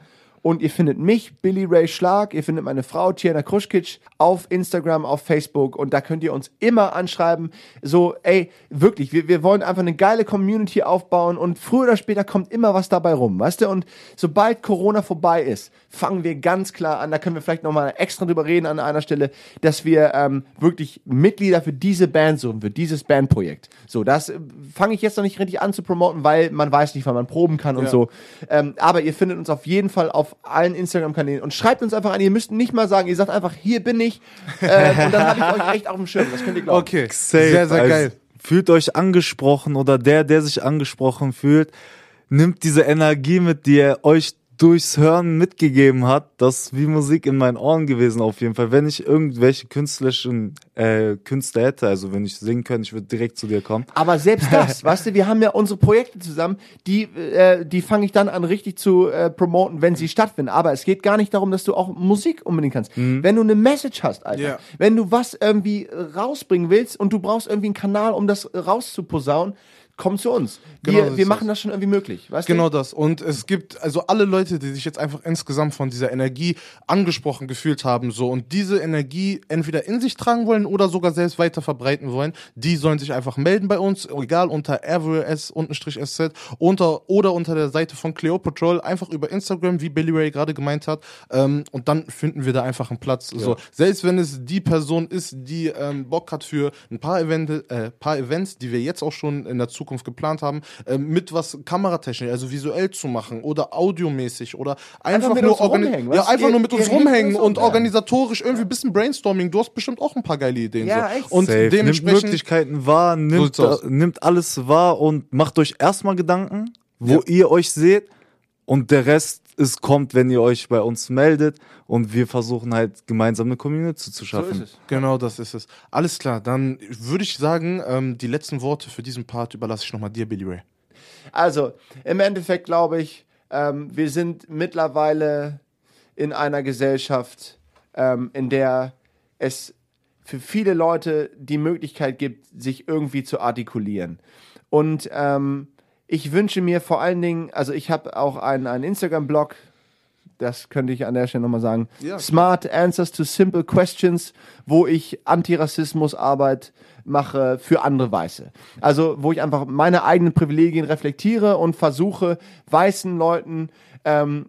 Und ihr findet mich, Billy Ray Schlag. Ihr findet meine Frau, Tiana Kruschkitsch, auf Instagram, auf Facebook. Und da könnt ihr uns immer anschreiben. So, ey, wirklich, wir, wir wollen einfach eine geile Community aufbauen. Und früher oder später kommt immer was dabei rum, weißt du? Und sobald Corona vorbei ist, fangen wir ganz klar an. Da können wir vielleicht nochmal extra drüber reden an einer Stelle, dass wir ähm, wirklich Mitglieder für diese Band suchen, für dieses Bandprojekt. So, das äh, fange ich jetzt noch nicht richtig an zu promoten, weil man weiß nicht, wann man proben kann und Ja. so. Ähm, aber ihr findet uns auf jeden Fall auf allen Instagram-Kanälen und schreibt uns einfach an. Ihr müsst nicht mal sagen, ihr sagt einfach, hier bin ich. Ähm, und dann habe ich euch echt auf dem Schirm. Das könnt ihr glauben. Okay, Safe. sehr, sehr Also, geil. Fühlt euch angesprochen oder der, der sich angesprochen fühlt, nimmt diese Energie mit, die er euch durchs Hören mitgegeben hat. Das ist wie Musik in meinen Ohren gewesen auf jeden Fall. Wenn ich irgendwelche künstlerischen äh, Künste hätte, also wenn ich singen könnte, ich würde direkt zu dir kommen. Aber selbst das, weißt du, wir haben ja unsere Projekte zusammen, die, äh, die fange ich dann an richtig zu äh, promoten, wenn sie stattfinden. Aber es geht gar nicht darum, dass du auch Musik unbedingt kannst. Wenn du eine Message hast, Alter, Ja. wenn du was irgendwie rausbringen willst und du brauchst irgendwie einen Kanal, um das rauszuposaunen, komm zu uns. Genau, wir machen das. das schon irgendwie möglich, weißt Genau du? das. Und es gibt also alle Leute, die sich jetzt einfach insgesamt von dieser Energie angesprochen gefühlt haben, so und diese Energie entweder in sich tragen wollen oder sogar selbst weiter verbreiten wollen, die sollen sich einfach melden bei uns, egal unter RWS-SZ unter oder unter der Seite von Cleo Patrol, einfach über Instagram, wie Billy Ray gerade gemeint hat. Ähm, und dann finden wir da einfach einen Platz. So, selbst wenn es die Person ist, die ähm, Bock hat für ein paar, Event, äh, paar Events, die wir jetzt auch schon in der Zukunft geplant haben, ähm, mit was Kameratechnik, also visuell zu machen oder audiomäßig oder einfach, mit nur rumhängen, ja, einfach Ihr- nur mit uns rumhängen um, und ja. organisatorisch irgendwie ein bisschen Brainstorming. Du hast bestimmt auch ein paar geile Ideen. Ja, so. echt. Und Safe. Nimmt dementsprechend Möglichkeiten wahr, nimmt, äh, nimmt alles wahr und macht euch erstmal Gedanken, wo ihr euch seht und der Rest ist kommt, wenn ihr euch bei uns meldet und wir versuchen halt gemeinsam eine Community zu So schaffen. ist es. Genau, das ist es. Alles klar, dann würde ich sagen, ähm, die letzten Worte für diesen Part überlasse ich nochmal dir, Billy Ray. Also, im Endeffekt glaube ich, ähm, wir sind mittlerweile in einer Gesellschaft, ähm, in der es für viele Leute die Möglichkeit gibt, sich irgendwie zu artikulieren. Und ähm, ich wünsche mir vor allen Dingen, also ich habe auch einen, einen Instagram-Blog, das könnte ich an der Stelle nochmal sagen. Ja. Smart Answers to Simple Questions, wo ich Antirassismusarbeit mache für andere Weiße. Also wo ich einfach meine eigenen Privilegien reflektiere und versuche, weißen Leuten ähm,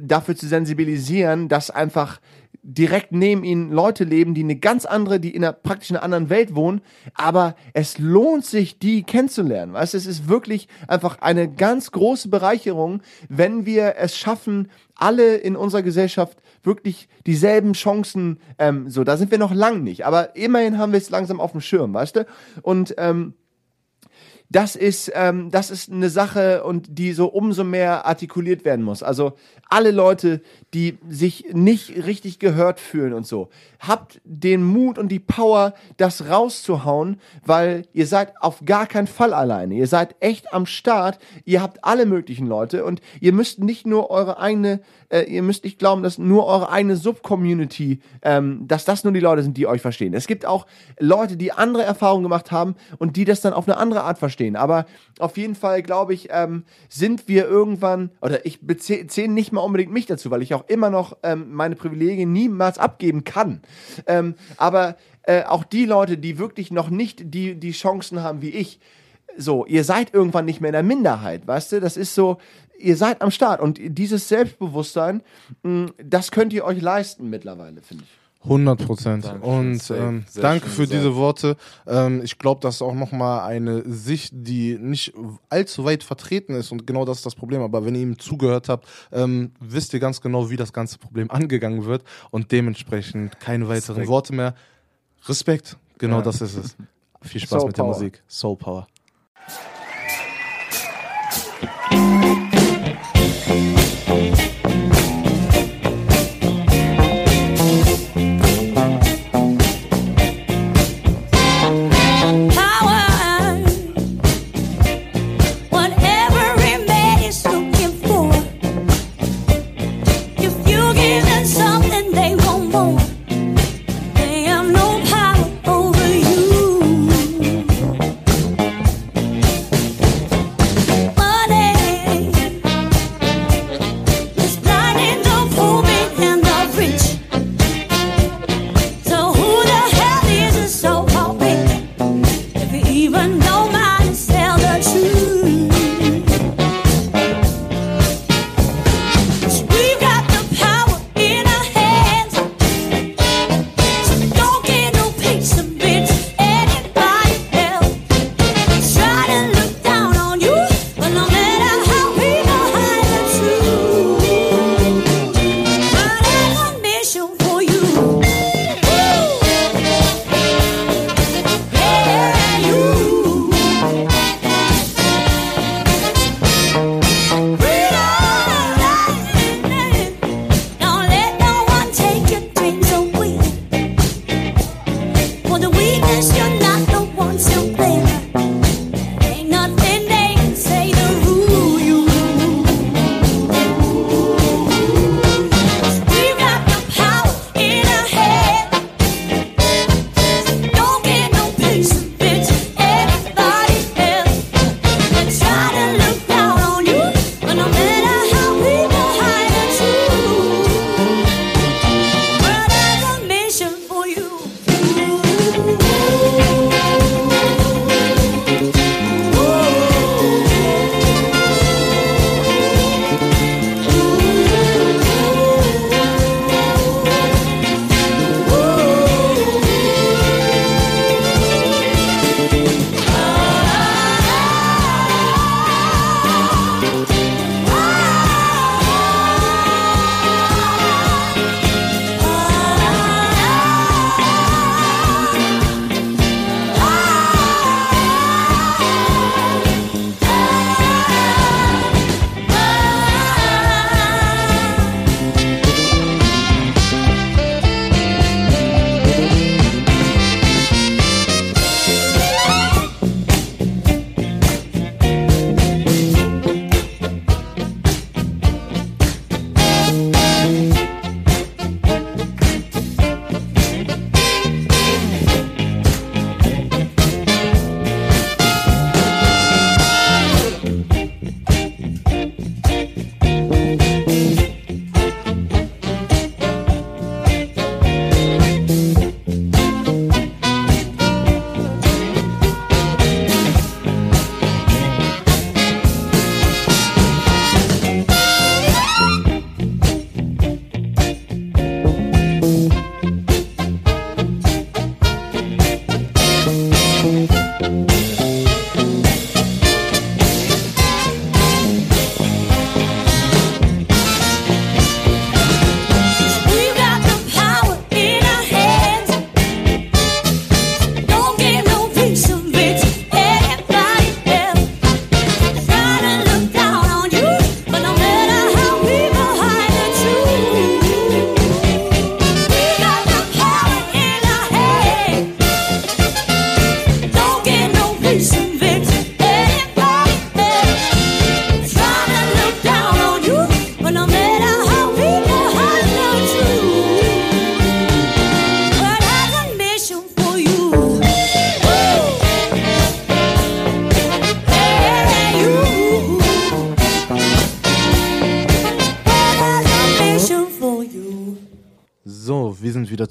dafür zu sensibilisieren, dass einfach direkt neben ihnen Leute leben, die eine ganz andere, die in einer praktisch einer anderen Welt wohnen, aber es lohnt sich, die kennenzulernen. Weißt, du, es ist wirklich einfach eine ganz große Bereicherung, wenn wir es schaffen, alle in unserer Gesellschaft wirklich dieselben Chancen, ähm, so, da sind wir noch lang nicht, aber immerhin haben wir es langsam auf dem Schirm, weißt du? Und ähm, das ist, ähm, das ist eine Sache und die so umso mehr artikuliert werden muss. Also alle Leute, die sich nicht richtig gehört fühlen und so, habt den Mut und die Power, das rauszuhauen, weil ihr seid auf gar keinen Fall alleine. Ihr seid echt am Start. Ihr habt alle möglichen Leute und ihr müsst nicht nur eure eigene, äh, ihr müsst nicht glauben, dass nur eure eigene Subcommunity, ähm, dass das nur die Leute sind, die euch verstehen. Es gibt auch Leute, die andere Erfahrungen gemacht haben und die das dann auf eine andere Art verstehen. Aber auf jeden Fall, glaube ich, ähm, sind wir irgendwann, oder ich zähle nicht mal unbedingt mich dazu, weil ich auch immer noch ähm, meine Privilegien niemals abgeben kann. Ähm, aber äh, auch die Leute, die wirklich noch nicht die, die Chancen haben wie ich, so, ihr seid irgendwann nicht mehr in der Minderheit, weißt du? Das ist so, ihr seid am Start und dieses Selbstbewusstsein, mh, das könnt ihr euch leisten mittlerweile, finde ich. 100 Prozent. Und ähm, danke für gesagt. diese Worte. Ähm, ich glaube, das ist auch nochmal eine Sicht, die nicht allzu weit vertreten ist. Und genau das ist das Problem. Aber wenn ihr ihm zugehört habt, ähm, wisst ihr ganz genau, wie das ganze Problem angegangen wird. Und dementsprechend keine weiteren Respekt. Worte mehr. Respekt. Genau Ja. das ist es. Viel Spaß Soul mit der Power. Musik. Soul Power. power.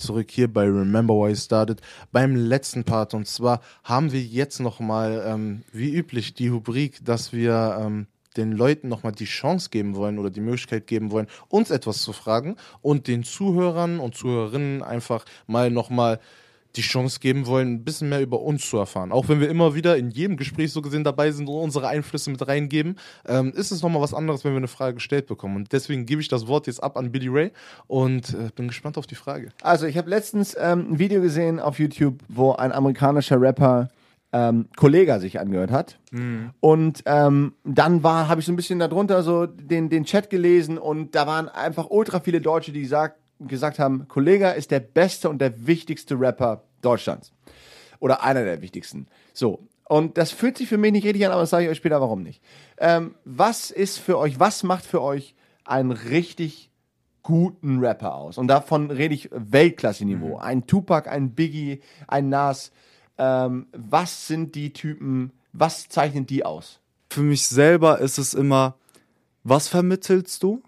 Zurück hier bei Remember Why You Started beim letzten Part. Und zwar haben wir jetzt nochmal, ähm, wie üblich, die Rubrik, dass wir ähm, den Leuten nochmal die Chance geben wollen oder die Möglichkeit geben wollen, uns etwas zu fragen und den Zuhörern und Zuhörerinnen einfach mal nochmal die Chance geben wollen, ein bisschen mehr über uns zu erfahren. Auch wenn wir immer wieder in jedem Gespräch so gesehen dabei sind und unsere Einflüsse mit reingeben, ähm, ist es nochmal was anderes, wenn wir eine Frage gestellt bekommen. Und deswegen gebe ich das Wort jetzt ab an Billy Ray und äh, bin gespannt auf die Frage. Also, ich habe letztens ähm, ein Video gesehen auf YouTube, wo ein amerikanischer Rapper ähm, Kollega sich angehört hat. Und ähm, dann war, habe ich so ein bisschen darunter so den, den Chat gelesen und da waren einfach ultra viele Deutsche, die sagt, gesagt haben, Kollega ist der beste und der wichtigste Rapper Deutschlands. Oder einer der wichtigsten. So. Und das fühlt sich für mich nicht richtig an, aber das sage ich euch später, warum nicht. Ähm, was ist für euch, was macht für euch einen richtig guten Rapper aus? Und davon rede ich Weltklasse-Niveau. Ein Tupac, ein Biggie, ein Nas. Ähm, was sind die Typen, was zeichnet die aus? Für mich selber ist es immer, was vermittelst du?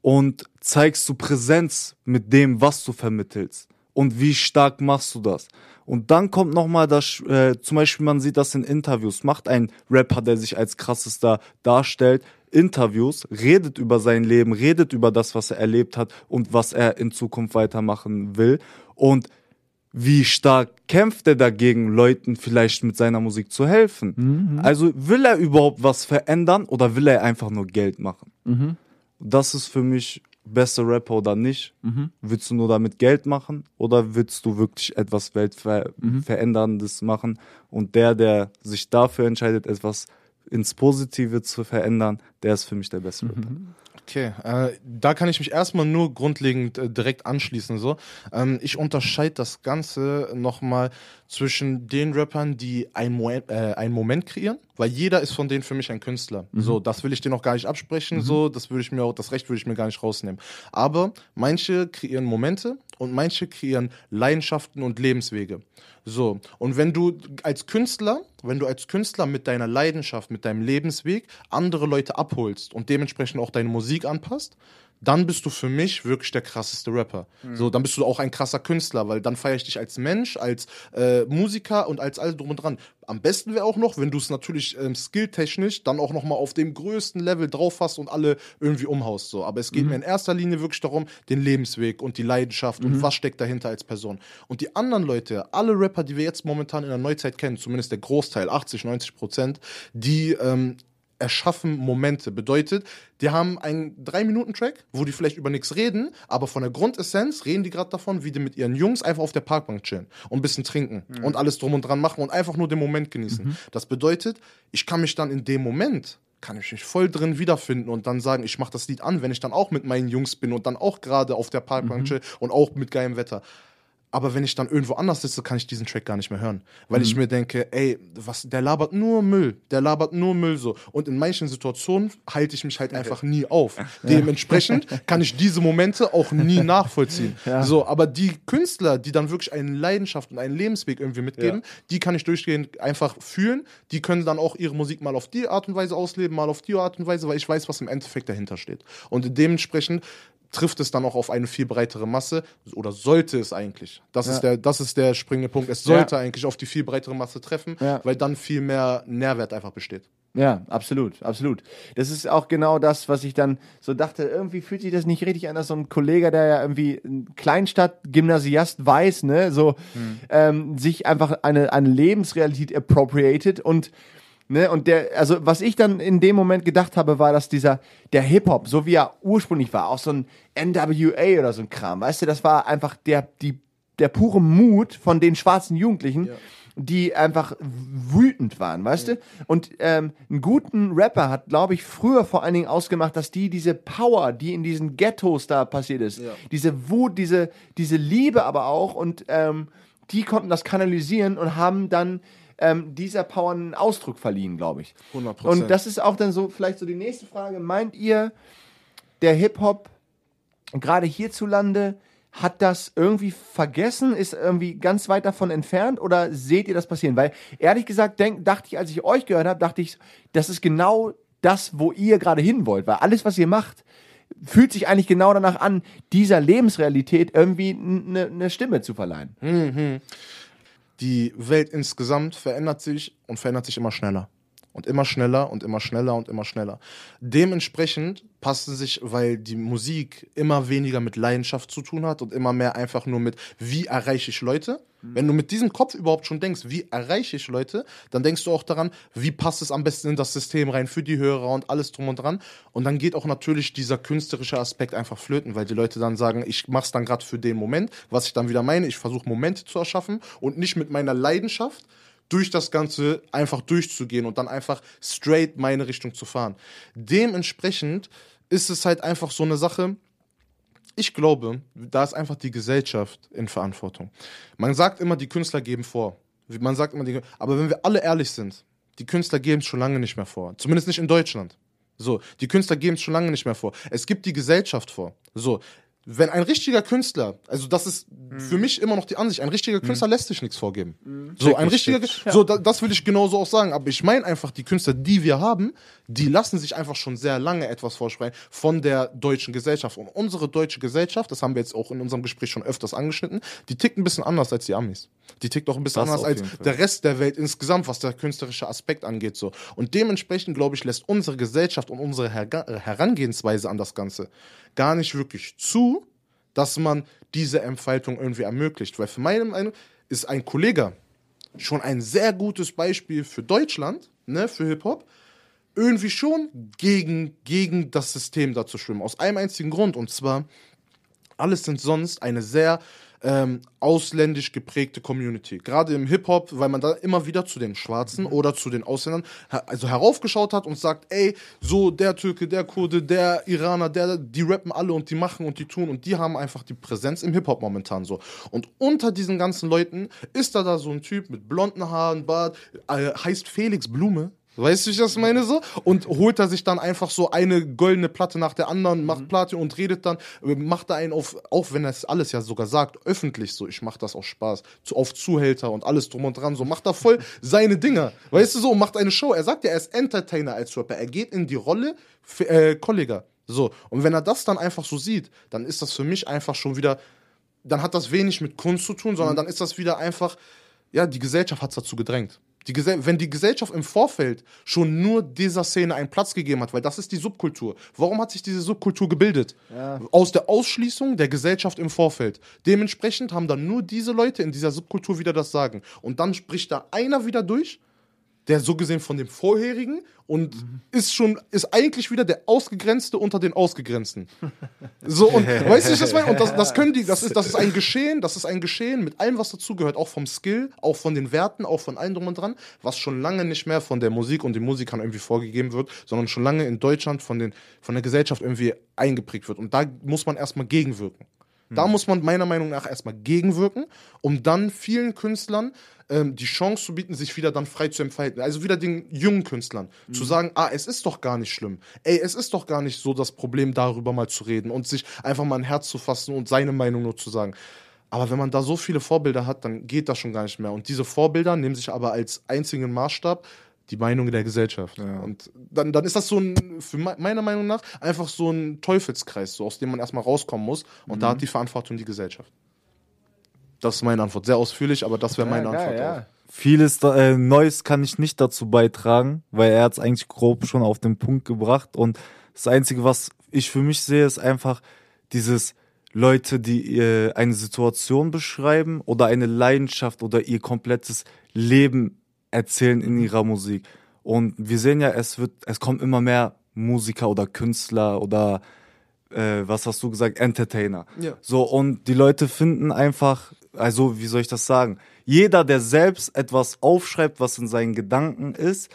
Und zeigst du Präsenz mit dem, was du vermittelst? Und wie stark machst du das? Und dann kommt nochmal das, äh, zum Beispiel man sieht das in Interviews, macht ein Rapper, der sich als krassester darstellt, Interviews, redet über sein Leben, redet über das, was er erlebt hat und was er in Zukunft weitermachen will. Und wie stark kämpft er dagegen, Leuten vielleicht mit seiner Musik zu helfen? Also will er überhaupt was verändern oder will er einfach nur Geld machen? Das ist für mich bester Rapper oder nicht. Willst du nur damit Geld machen oder willst du wirklich etwas Weltveränderndes machen? Und der, der sich dafür entscheidet, etwas ins Positive zu verändern, der ist für mich der beste Rapper. Okay, äh, da kann ich mich erstmal nur grundlegend äh, direkt anschließen. So, ähm, ich unterscheide das Ganze nochmal zwischen den Rappern, die ein Mo äh, einen Moment kreieren, weil jeder ist von denen für mich ein Künstler. So, das will ich dir noch gar nicht absprechen. So, das würde ich mir auch, das Recht würde ich mir gar nicht rausnehmen. Aber manche kreieren Momente und manche kreieren Leidenschaften und Lebenswege. So, und wenn du als Künstler, wenn du als Künstler mit deiner Leidenschaft, mit deinem Lebensweg andere Leute abholst und dementsprechend auch deine Musik anpasst, dann bist du für mich wirklich der krasseste Rapper. So, dann bist du auch ein krasser Künstler, weil dann feiere ich dich als Mensch, als äh, Musiker und als alles drum und dran. Am besten wäre auch noch, wenn du es natürlich ähm, skilltechnisch dann auch noch mal auf dem größten Level drauf hast und alle irgendwie umhaust. So. Aber es geht mir in erster Linie wirklich darum, den Lebensweg und die Leidenschaft und was steckt dahinter als Person. Und die anderen Leute, alle Rapper, die wir jetzt momentan in der Neuzeit kennen, zumindest der Großteil, 80, 90 Prozent, die ähm, erschaffen Momente. Bedeutet, die haben einen 3-Minuten-Track, wo die vielleicht über nichts reden, aber von der Grundessenz reden die gerade davon, wie die mit ihren Jungs einfach auf der Parkbank chillen und ein bisschen trinken und alles drum und dran machen und einfach nur den Moment genießen. Das bedeutet, ich kann mich dann in dem Moment kann ich mich voll drin wiederfinden und dann sagen, ich mache das Lied an, wenn ich dann auch mit meinen Jungs bin und dann auch gerade auf der Parkbank chill und auch mit geilem Wetter. Aber wenn ich dann irgendwo anders sitze, kann ich diesen Track gar nicht mehr hören. Weil ich mir denke, ey, was, der labert nur Müll. Der labert nur Müll so. Und in manchen Situationen halte ich mich halt einfach nie auf. Dementsprechend kann ich diese Momente auch nie nachvollziehen. So, aber die Künstler, die dann wirklich eine Leidenschaft und einen Lebensweg irgendwie mitgeben, die kann ich durchgehend einfach fühlen. Die können dann auch ihre Musik mal auf die Art und Weise ausleben, mal auf die Art und Weise, weil ich weiß, was im Endeffekt dahinter steht. Und dementsprechend trifft es dann auch auf eine viel breitere Masse oder sollte es eigentlich. Das, ist, der, das ist der springende Punkt. Es sollte Ja. eigentlich auf die viel breitere Masse treffen, Ja. weil dann viel mehr Nährwert einfach besteht. Ja, absolut, absolut. Das ist auch genau das, was ich dann so dachte, irgendwie fühlt sich das nicht richtig an, dass so ein Kollege, der ja irgendwie ein Kleinstadt-Gymnasiast weiß, ne, so ähm, sich einfach eine, eine Lebensrealität appropriated und Ne, und der, also was ich dann in dem Moment gedacht habe, war, dass dieser, der Hip-Hop, so wie er ursprünglich war, auch so ein NWA oder so ein Kram, weißt du, das war einfach der, die, der pure Mut von den schwarzen Jugendlichen, die einfach wütend waren, weißt du? Und ähm, einen guten Rapper hat, glaube ich, früher vor allen Dingen ausgemacht, dass die diese Power, die in diesen Ghettos da passiert ist, diese Wut, diese, diese Liebe aber auch und ähm, die konnten das kanalisieren und haben dann ähm, dieser Power einen Ausdruck verliehen, glaube ich. 100%. Und das ist auch dann so, vielleicht so die nächste Frage. Meint ihr, der Hip-Hop, gerade hierzulande, hat das irgendwie vergessen, ist irgendwie ganz weit davon entfernt oder seht ihr das passieren? Weil ehrlich gesagt, denk, dachte ich, als ich euch gehört habe, dachte ich, das ist genau das, wo ihr gerade hin wollt. Weil alles, was ihr macht, fühlt sich eigentlich genau danach an, dieser Lebensrealität irgendwie eine ne Stimme zu verleihen. Die Welt insgesamt verändert sich und verändert sich immer schneller. Und immer schneller und immer schneller und immer schneller. Dementsprechend passen sich, weil die Musik immer weniger mit Leidenschaft zu tun hat und immer mehr einfach nur mit, wie erreiche ich Leute. Wenn du mit diesem Kopf überhaupt schon denkst, wie erreiche ich Leute, dann denkst du auch daran, wie passt es am besten in das System rein für die Hörer und alles drum und dran. Und dann geht auch natürlich dieser künstlerische Aspekt einfach flöten, weil die Leute dann sagen, ich mach's dann gerade für den Moment, was ich dann wieder meine, ich versuche Momente zu erschaffen und nicht mit meiner Leidenschaft durch das Ganze einfach durchzugehen und dann einfach straight meine Richtung zu fahren. Dementsprechend ist es halt einfach so eine Sache, ich glaube, da ist einfach die Gesellschaft in Verantwortung. Man sagt immer, die Künstler geben vor. Man sagt immer, die, aber wenn wir alle ehrlich sind, die Künstler geben es schon lange nicht mehr vor. Zumindest nicht in Deutschland. So, die Künstler geben es schon lange nicht mehr vor. Es gibt die Gesellschaft vor. So, wenn ein richtiger Künstler, also das ist für mich immer noch die Ansicht, ein richtiger Künstler lässt sich nichts vorgeben. So, ein richtiger, so, da, das will ich genauso auch sagen. Aber ich meine einfach, die Künstler, die wir haben, die lassen sich einfach schon sehr lange etwas vorsprechen von der deutschen Gesellschaft. Und unsere deutsche Gesellschaft, das haben wir jetzt auch in unserem Gespräch schon öfters angeschnitten, die tickt ein bisschen anders als die Amis. Die tickt auch ein bisschen Das anders als Fall. der Rest der Welt insgesamt, was der künstlerische Aspekt angeht. So. Und dementsprechend, glaube ich, lässt unsere Gesellschaft und unsere Herga- äh, Herangehensweise an das Ganze gar nicht wirklich zu, dass man diese Entfaltung irgendwie ermöglicht. Weil für meine Meinung ist ein Kollege schon ein sehr gutes Beispiel für Deutschland, ne, für Hip-Hop, irgendwie schon gegen, gegen das System da zu schwimmen. Aus einem einzigen Grund. Und zwar, alles sind sonst eine sehr ähm, ausländisch geprägte Community. Gerade im Hip-Hop, weil man da immer wieder zu den Schwarzen oder zu den Ausländern also heraufgeschaut hat und sagt, ey, so der Türke, der Kurde, der Iraner, der, die rappen alle und die machen und die tun und die haben einfach die Präsenz im Hip-Hop momentan so. Und unter diesen ganzen Leuten ist da da so ein Typ mit blonden Haaren, Bart, äh, heißt Felix Blume. Weißt du, wie ich das meine so? Und holt er sich dann einfach so eine goldene Platte nach der anderen, macht Platte und redet dann, macht da einen auf, auch wenn er es alles ja sogar sagt, öffentlich so, ich mach das aus Spaß, zu, auf Zuhälter und alles drum und dran, so macht er voll seine Dinger. Weißt du so, macht eine Show. Er sagt ja, er ist Entertainer als Rapper. Er geht in die Rolle für, äh, Kollega. So. Und wenn er das dann einfach so sieht, dann ist das für mich einfach schon wieder, dann hat das wenig mit Kunst zu tun, sondern dann ist das wieder einfach, ja, die Gesellschaft hat es dazu gedrängt. Die Gesell wenn die Gesellschaft im Vorfeld schon nur dieser Szene einen Platz gegeben hat, weil das ist die Subkultur. Warum hat sich diese Subkultur gebildet? Aus der Ausschließung der Gesellschaft im Vorfeld. Dementsprechend haben dann nur diese Leute in dieser Subkultur wieder das Sagen. Und dann spricht da einer wieder durch, der so gesehen von dem vorherigen und ist schon, ist eigentlich wieder der Ausgegrenzte unter den Ausgegrenzten. So, und weißt du, ich das meine? Und das, das können die, das ist, das ist ein Geschehen, das ist ein Geschehen mit allem, was dazugehört, auch vom Skill, auch von den Werten, auch von allem drum und dran, was schon lange nicht mehr von der Musik und den Musikern irgendwie vorgegeben wird, sondern schon lange in Deutschland von, den, von der Gesellschaft irgendwie eingeprägt wird. Und da muss man erstmal gegenwirken. Da muss man meiner Meinung nach erstmal gegenwirken, um dann vielen Künstlern ähm, die Chance zu bieten, sich wieder dann frei zu entfalten. Also wieder den jungen Künstlern zu sagen, ah, es ist doch gar nicht schlimm. Ey, es ist doch gar nicht so das Problem, darüber mal zu reden und sich einfach mal ein Herz zu fassen und seine Meinung nur zu sagen. Aber wenn man da so viele Vorbilder hat, dann geht das schon gar nicht mehr. Und diese Vorbilder nehmen sich aber als einzigen Maßstab die Meinung der Gesellschaft. Und dann, dann ist das so ein, für me- meiner Meinung nach, einfach so ein Teufelskreis, so aus dem man erstmal rauskommen muss. Und da hat die Verantwortung die Gesellschaft. Das ist meine Antwort. Sehr ausführlich, aber das wäre meine Ja, Antwort. ja. Auch. Vieles äh, Neues kann ich nicht dazu beitragen, weil er hat es eigentlich grob schon auf den Punkt gebracht. Und das Einzige, was ich für mich sehe, ist einfach dieses Leute, die äh, eine Situation beschreiben oder eine Leidenschaft oder ihr komplettes Leben erzählen in ihrer Musik. Und wir sehen ja, es wird, es kommen immer mehr Musiker oder Künstler oder äh, was hast du gesagt, Entertainer. Ja. So, und die Leute finden einfach, also wie soll ich das sagen? Jeder, der selbst etwas aufschreibt, was in seinen Gedanken ist,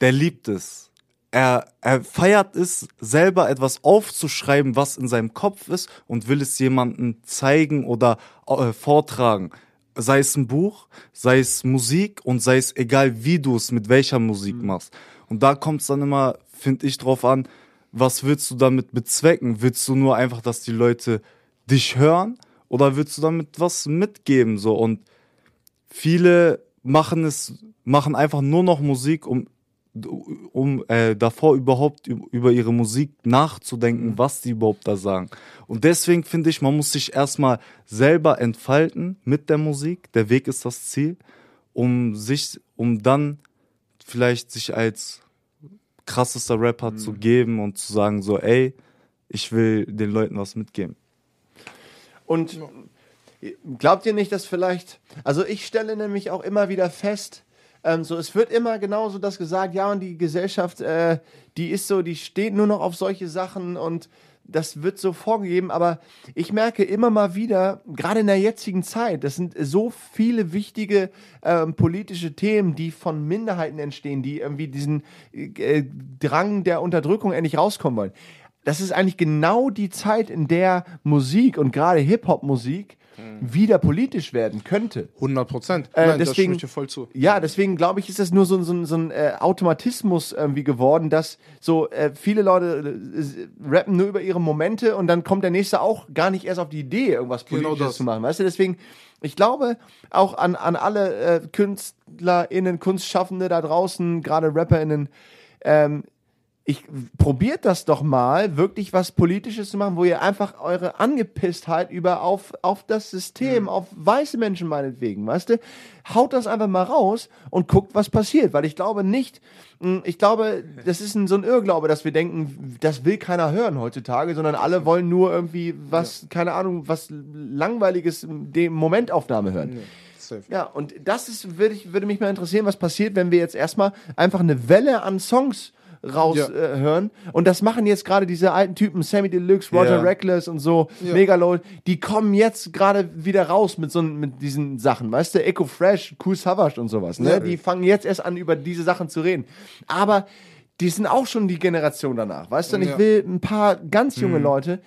der liebt es. Er, er feiert es, selber etwas aufzuschreiben, was in seinem Kopf ist und will es jemandem zeigen oder äh, vortragen. Sei es ein Buch, sei es Musik und sei es egal, wie du es mit welcher Musik machst. Und da kommt es dann immer, finde ich, drauf an, was willst du damit bezwecken? Willst du nur einfach, dass die Leute dich hören oder willst du damit was mitgeben so und viele machen es machen einfach nur noch Musik um um äh, davor überhaupt üb- über ihre Musik nachzudenken, was die überhaupt da sagen. Und deswegen finde ich, man muss sich erstmal selber entfalten mit der Musik. Der Weg ist das Ziel, um sich, um dann vielleicht sich als krassester Rapper zu geben und zu sagen so, ey, ich will den Leuten was mitgeben. Und glaubt ihr nicht, dass vielleicht, also ich stelle nämlich auch immer wieder fest, ähm, so es wird immer genauso das gesagt, ja und die Gesellschaft, äh, die ist so, die steht nur noch auf solche Sachen und das wird so vorgegeben, aber ich merke immer mal wieder, gerade in der jetzigen Zeit, das sind so viele wichtige ähm, politische Themen, die von Minderheiten entstehen, die irgendwie diesen äh, Drang der Unterdrückung endlich rauskommen wollen. Das ist eigentlich genau die Zeit, in der Musik und gerade Hip-Hop-Musik wieder politisch werden könnte. 100 Prozent. Äh, Nein, da stimme deswegen, ich dir voll zu. Ja, deswegen glaube ich, ist das nur so, ein- so, so ein äh, Automatismus irgendwie geworden, dass so äh, viele Leute äh, rappen nur über ihre Momente und dann kommt der nächste auch gar nicht erst auf die Idee, irgendwas Genau Politisches das. zu machen. Weißt du, deswegen, ich glaube auch an, an alle äh, KünstlerInnen, Kunstschaffende da draußen, gerade RapperInnen, ähm, ich probiert das doch mal, wirklich was Politisches zu machen, wo ihr einfach eure Angepisstheit über auf, auf das System, auf weiße Menschen meinetwegen, weißt du, haut das einfach mal raus und guckt, was passiert, weil ich glaube nicht, mh, ich glaube, das ist ein, so ein Irrglaube, dass wir denken, das will keiner hören heutzutage, sondern alle wollen nur irgendwie was, keine Ahnung, was langweiliges, die Momentaufnahme hören. Safe. Ja, und das ist, würde, ich, würde mich mal interessieren, was passiert, wenn wir jetzt erstmal einfach eine Welle an Songs raushören. Ja. Äh, hören. und das machen jetzt gerade diese alten Typen, Sammy Deluxe, Roger Ja. Reckless und so, Megaload, die kommen jetzt gerade wieder raus mit so mit diesen Sachen, weißt du, Echo Fresh, Cool Savage und sowas, ne? Ja. Die fangen jetzt erst an, über diese Sachen zu reden. Aber die sind auch schon die Generation danach, weißt du, und ich Ja. will ein paar ganz junge Leute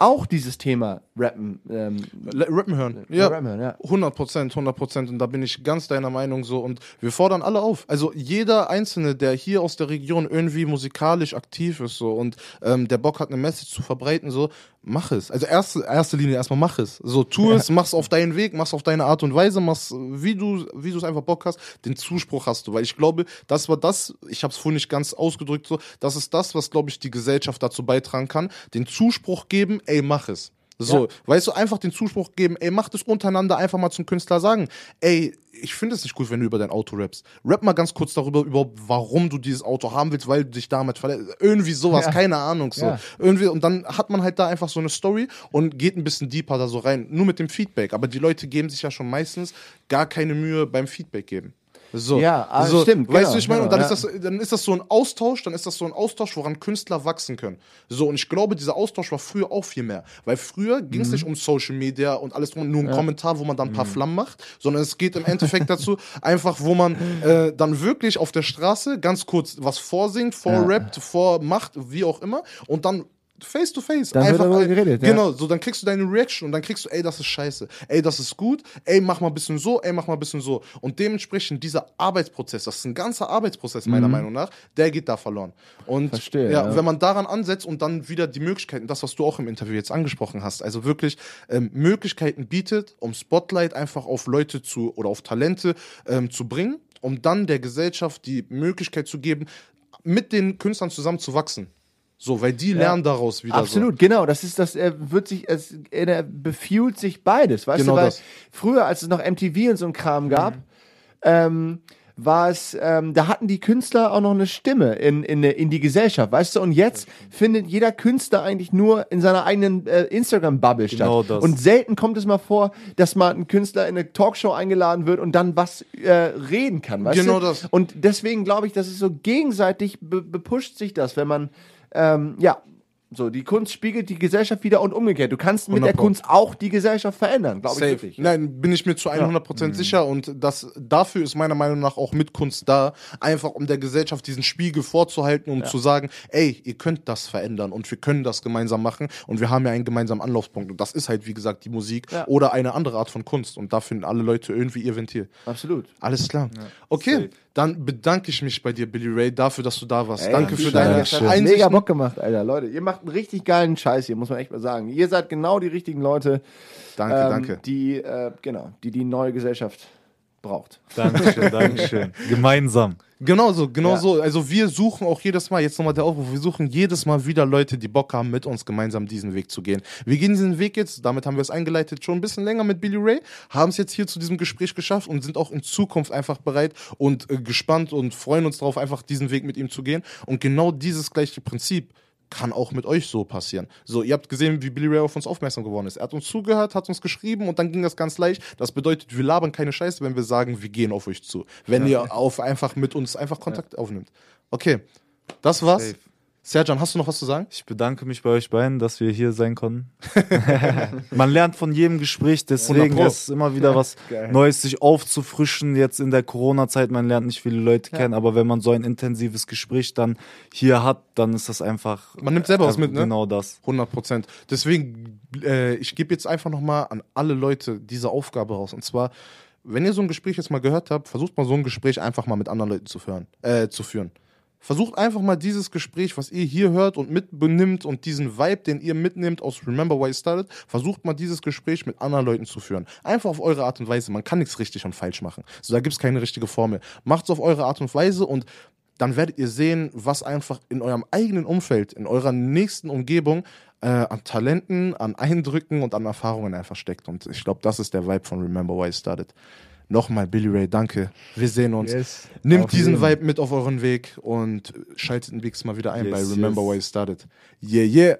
auch dieses Thema rappen. Ähm, Rappen hören. Ja, Ja, rappen hören, ja. 100 Prozent, 100 Prozent. Und da bin ich ganz deiner Meinung so. Und wir fordern alle auf. Also jeder Einzelne, der hier aus der Region irgendwie musikalisch aktiv ist so und ähm, der Bock hat, eine Message zu verbreiten, so, mach es. Also erste, erste Linie erstmal mach es. So, tu es, mach's auf deinen Weg, mach's auf deine Art und Weise, mach's, wie du wie du es einfach Bock hast. Den Zuspruch hast du. Weil ich glaube, das war das, ich habe es vorhin nicht ganz ausgedrückt, so, das ist das, was, glaube ich, die Gesellschaft dazu beitragen kann. Den Zuspruch geben, ey, mach es. So, weißt du, einfach den Zuspruch geben, ey, mach das untereinander einfach mal zum Künstler sagen, ey, ich finde es nicht gut, wenn du über dein Auto rappst. Rap mal ganz kurz darüber, überhaupt, warum du dieses Auto haben willst, weil du dich damit verletzt. Irgendwie sowas, Ja. keine Ahnung, so. Ja. Irgendwie, und dann hat man halt da einfach so eine Story und geht ein bisschen deeper da so rein, nur mit dem Feedback. Aber die Leute geben sich ja schon meistens gar keine Mühe beim Feedback geben. So, Ja, ah, so, stimmt, Weißt genau, du, ich meine, und genau, dann, ist das, dann ist das so ein Austausch, dann ist das so ein Austausch, woran Künstler wachsen können. So, und ich glaube, dieser Austausch war früher auch viel mehr. Weil früher ging Mhm. es nicht um Social Media und alles drum, nur ein Kommentar, wo man dann ein paar Flammen macht, sondern es geht im Endeffekt dazu, einfach, wo man äh, dann wirklich auf der Straße ganz kurz was vorsingt, vorrappt, vormacht, wie auch immer, und dann face to face. Dann wird einfach ein- geredet, ja. Genau, so dann kriegst du deine Reaction und dann kriegst du, ey, das ist scheiße, ey, das ist gut, ey, mach mal ein bisschen so, ey, mach mal ein bisschen so. Und dementsprechend dieser Arbeitsprozess, das ist ein ganzer Arbeitsprozess meiner Meinung nach, der geht da verloren. Und Mhm. Verstehe, ja, ja. wenn man daran ansetzt und dann wieder die Möglichkeiten, das, was du auch im Interview jetzt angesprochen hast, also wirklich ähm, Möglichkeiten bietet, um Spotlight einfach auf Leute zu oder auf Talente ähm, zu bringen, um dann der Gesellschaft die Möglichkeit zu geben, mit den Künstlern zusammen zu wachsen. So, weil die lernen daraus wieder. Absolut, genau. Das ist das, äh, wird sich, es äh, befuelt sich beides, weißt Genau du, weil das. früher, als es noch MTV und so ein Kram gab, ähm, war es, ähm, da hatten die Künstler auch noch eine Stimme in, in, in die Gesellschaft, weißt du? Und jetzt findet jeder Künstler eigentlich nur in seiner eigenen äh, Instagram-Bubble statt. Genau das. Und selten kommt es mal vor, dass mal ein Künstler in eine Talkshow eingeladen wird und dann was äh, reden kann, weißt Genau du? das. Und deswegen glaube ich, dass es so gegenseitig be bepusht sich das, wenn man ähm, ja so die Kunst spiegelt die Gesellschaft wieder und umgekehrt. Du kannst mit 100 der Pro. Kunst auch die Gesellschaft verändern, glaube ich Safe. wirklich. Nein, bin ich mir zu 100% Mhm. sicher und das, dafür ist meiner Meinung nach auch mit Kunst da, einfach um der Gesellschaft diesen Spiegel vorzuhalten, um zu sagen, ey, ihr könnt das verändern und wir können das gemeinsam machen und wir haben ja einen gemeinsamen Anlaufpunkt und das ist halt, wie gesagt, die Musik Ja. oder eine andere Art von Kunst und da finden alle Leute irgendwie ihr Ventil. Absolut. Alles klar. Okay, dann bedanke ich mich bei dir, Billy Ray, dafür, dass du da warst. Ey, Danke für Scheiße, deine das hat mega Einsichten. Bock gemacht, Alter. Leute, ihr macht einen richtig geilen Scheiß hier, muss man echt mal sagen. Ihr seid genau die richtigen Leute, Danke, ähm, danke. die, äh, genau, die die neue Gesellschaft braucht. Dankeschön, Dankeschön. Gemeinsam. Genau so, genau Ja. so. Also wir suchen auch jedes Mal, jetzt nochmal der Aufruf, wir suchen jedes Mal wieder Leute, die Bock haben, mit uns gemeinsam diesen Weg zu gehen. Wir gehen diesen Weg jetzt, damit haben wir es eingeleitet, schon ein bisschen länger mit Billy Ray, haben es jetzt hier zu diesem Gespräch geschafft und sind auch in Zukunft einfach bereit und äh, gespannt und freuen uns darauf, einfach diesen Weg mit ihm zu gehen. Und genau dieses gleiche Prinzip kann auch mit euch so passieren. So, ihr habt gesehen, wie Billy Ray auf uns aufmerksam geworden ist. Er hat uns zugehört, hat uns geschrieben und dann ging das ganz leicht. Das bedeutet, wir labern keine Scheiße, wenn wir sagen, wir gehen auf euch zu. Wenn ihr auf einfach mit uns einfach Kontakt aufnimmt. Okay, das war's. Safe. Serjan, hast du noch was zu sagen? Ich bedanke mich bei euch beiden, dass wir hier sein konnten. Man lernt von jedem Gespräch, deswegen 100 Pro. ist es immer wieder was Neues, sich aufzufrischen. Jetzt in der Corona-Zeit, man lernt nicht viele Leute kennen, aber wenn man so ein intensives Gespräch dann hier hat, dann ist das einfach. Man nimmt selber was mit, ne? Genau das. 100 Prozent. Deswegen, äh, ich gebe jetzt einfach nochmal an alle Leute diese Aufgabe raus. Und zwar, wenn ihr so ein Gespräch jetzt mal gehört habt, versucht mal so ein Gespräch einfach mal mit anderen Leuten zu führen. Äh, zu führen. Versucht einfach mal dieses Gespräch, was ihr hier hört und mitbenimmt und diesen Vibe, den ihr mitnehmt aus Remember Why You Started, versucht mal dieses Gespräch mit anderen Leuten zu führen. Einfach auf eure Art und Weise. Man kann nichts richtig und falsch machen. So, da gibt es keine richtige Formel. Macht es auf eure Art und Weise und dann werdet ihr sehen, was einfach in eurem eigenen Umfeld, in eurer nächsten Umgebung äh, an Talenten, an Eindrücken und an Erfahrungen einfach steckt. Und ich glaube, das ist der Vibe von Remember Why You Started. Nochmal, Billy Ray, danke. Wir sehen uns. Yes. Nehmt Auf diesen jeden. Vibe mit auf euren Weg und schaltet nächstes Mal wieder ein Yes, bei Remember yes. Why You Started. Yeah, yeah.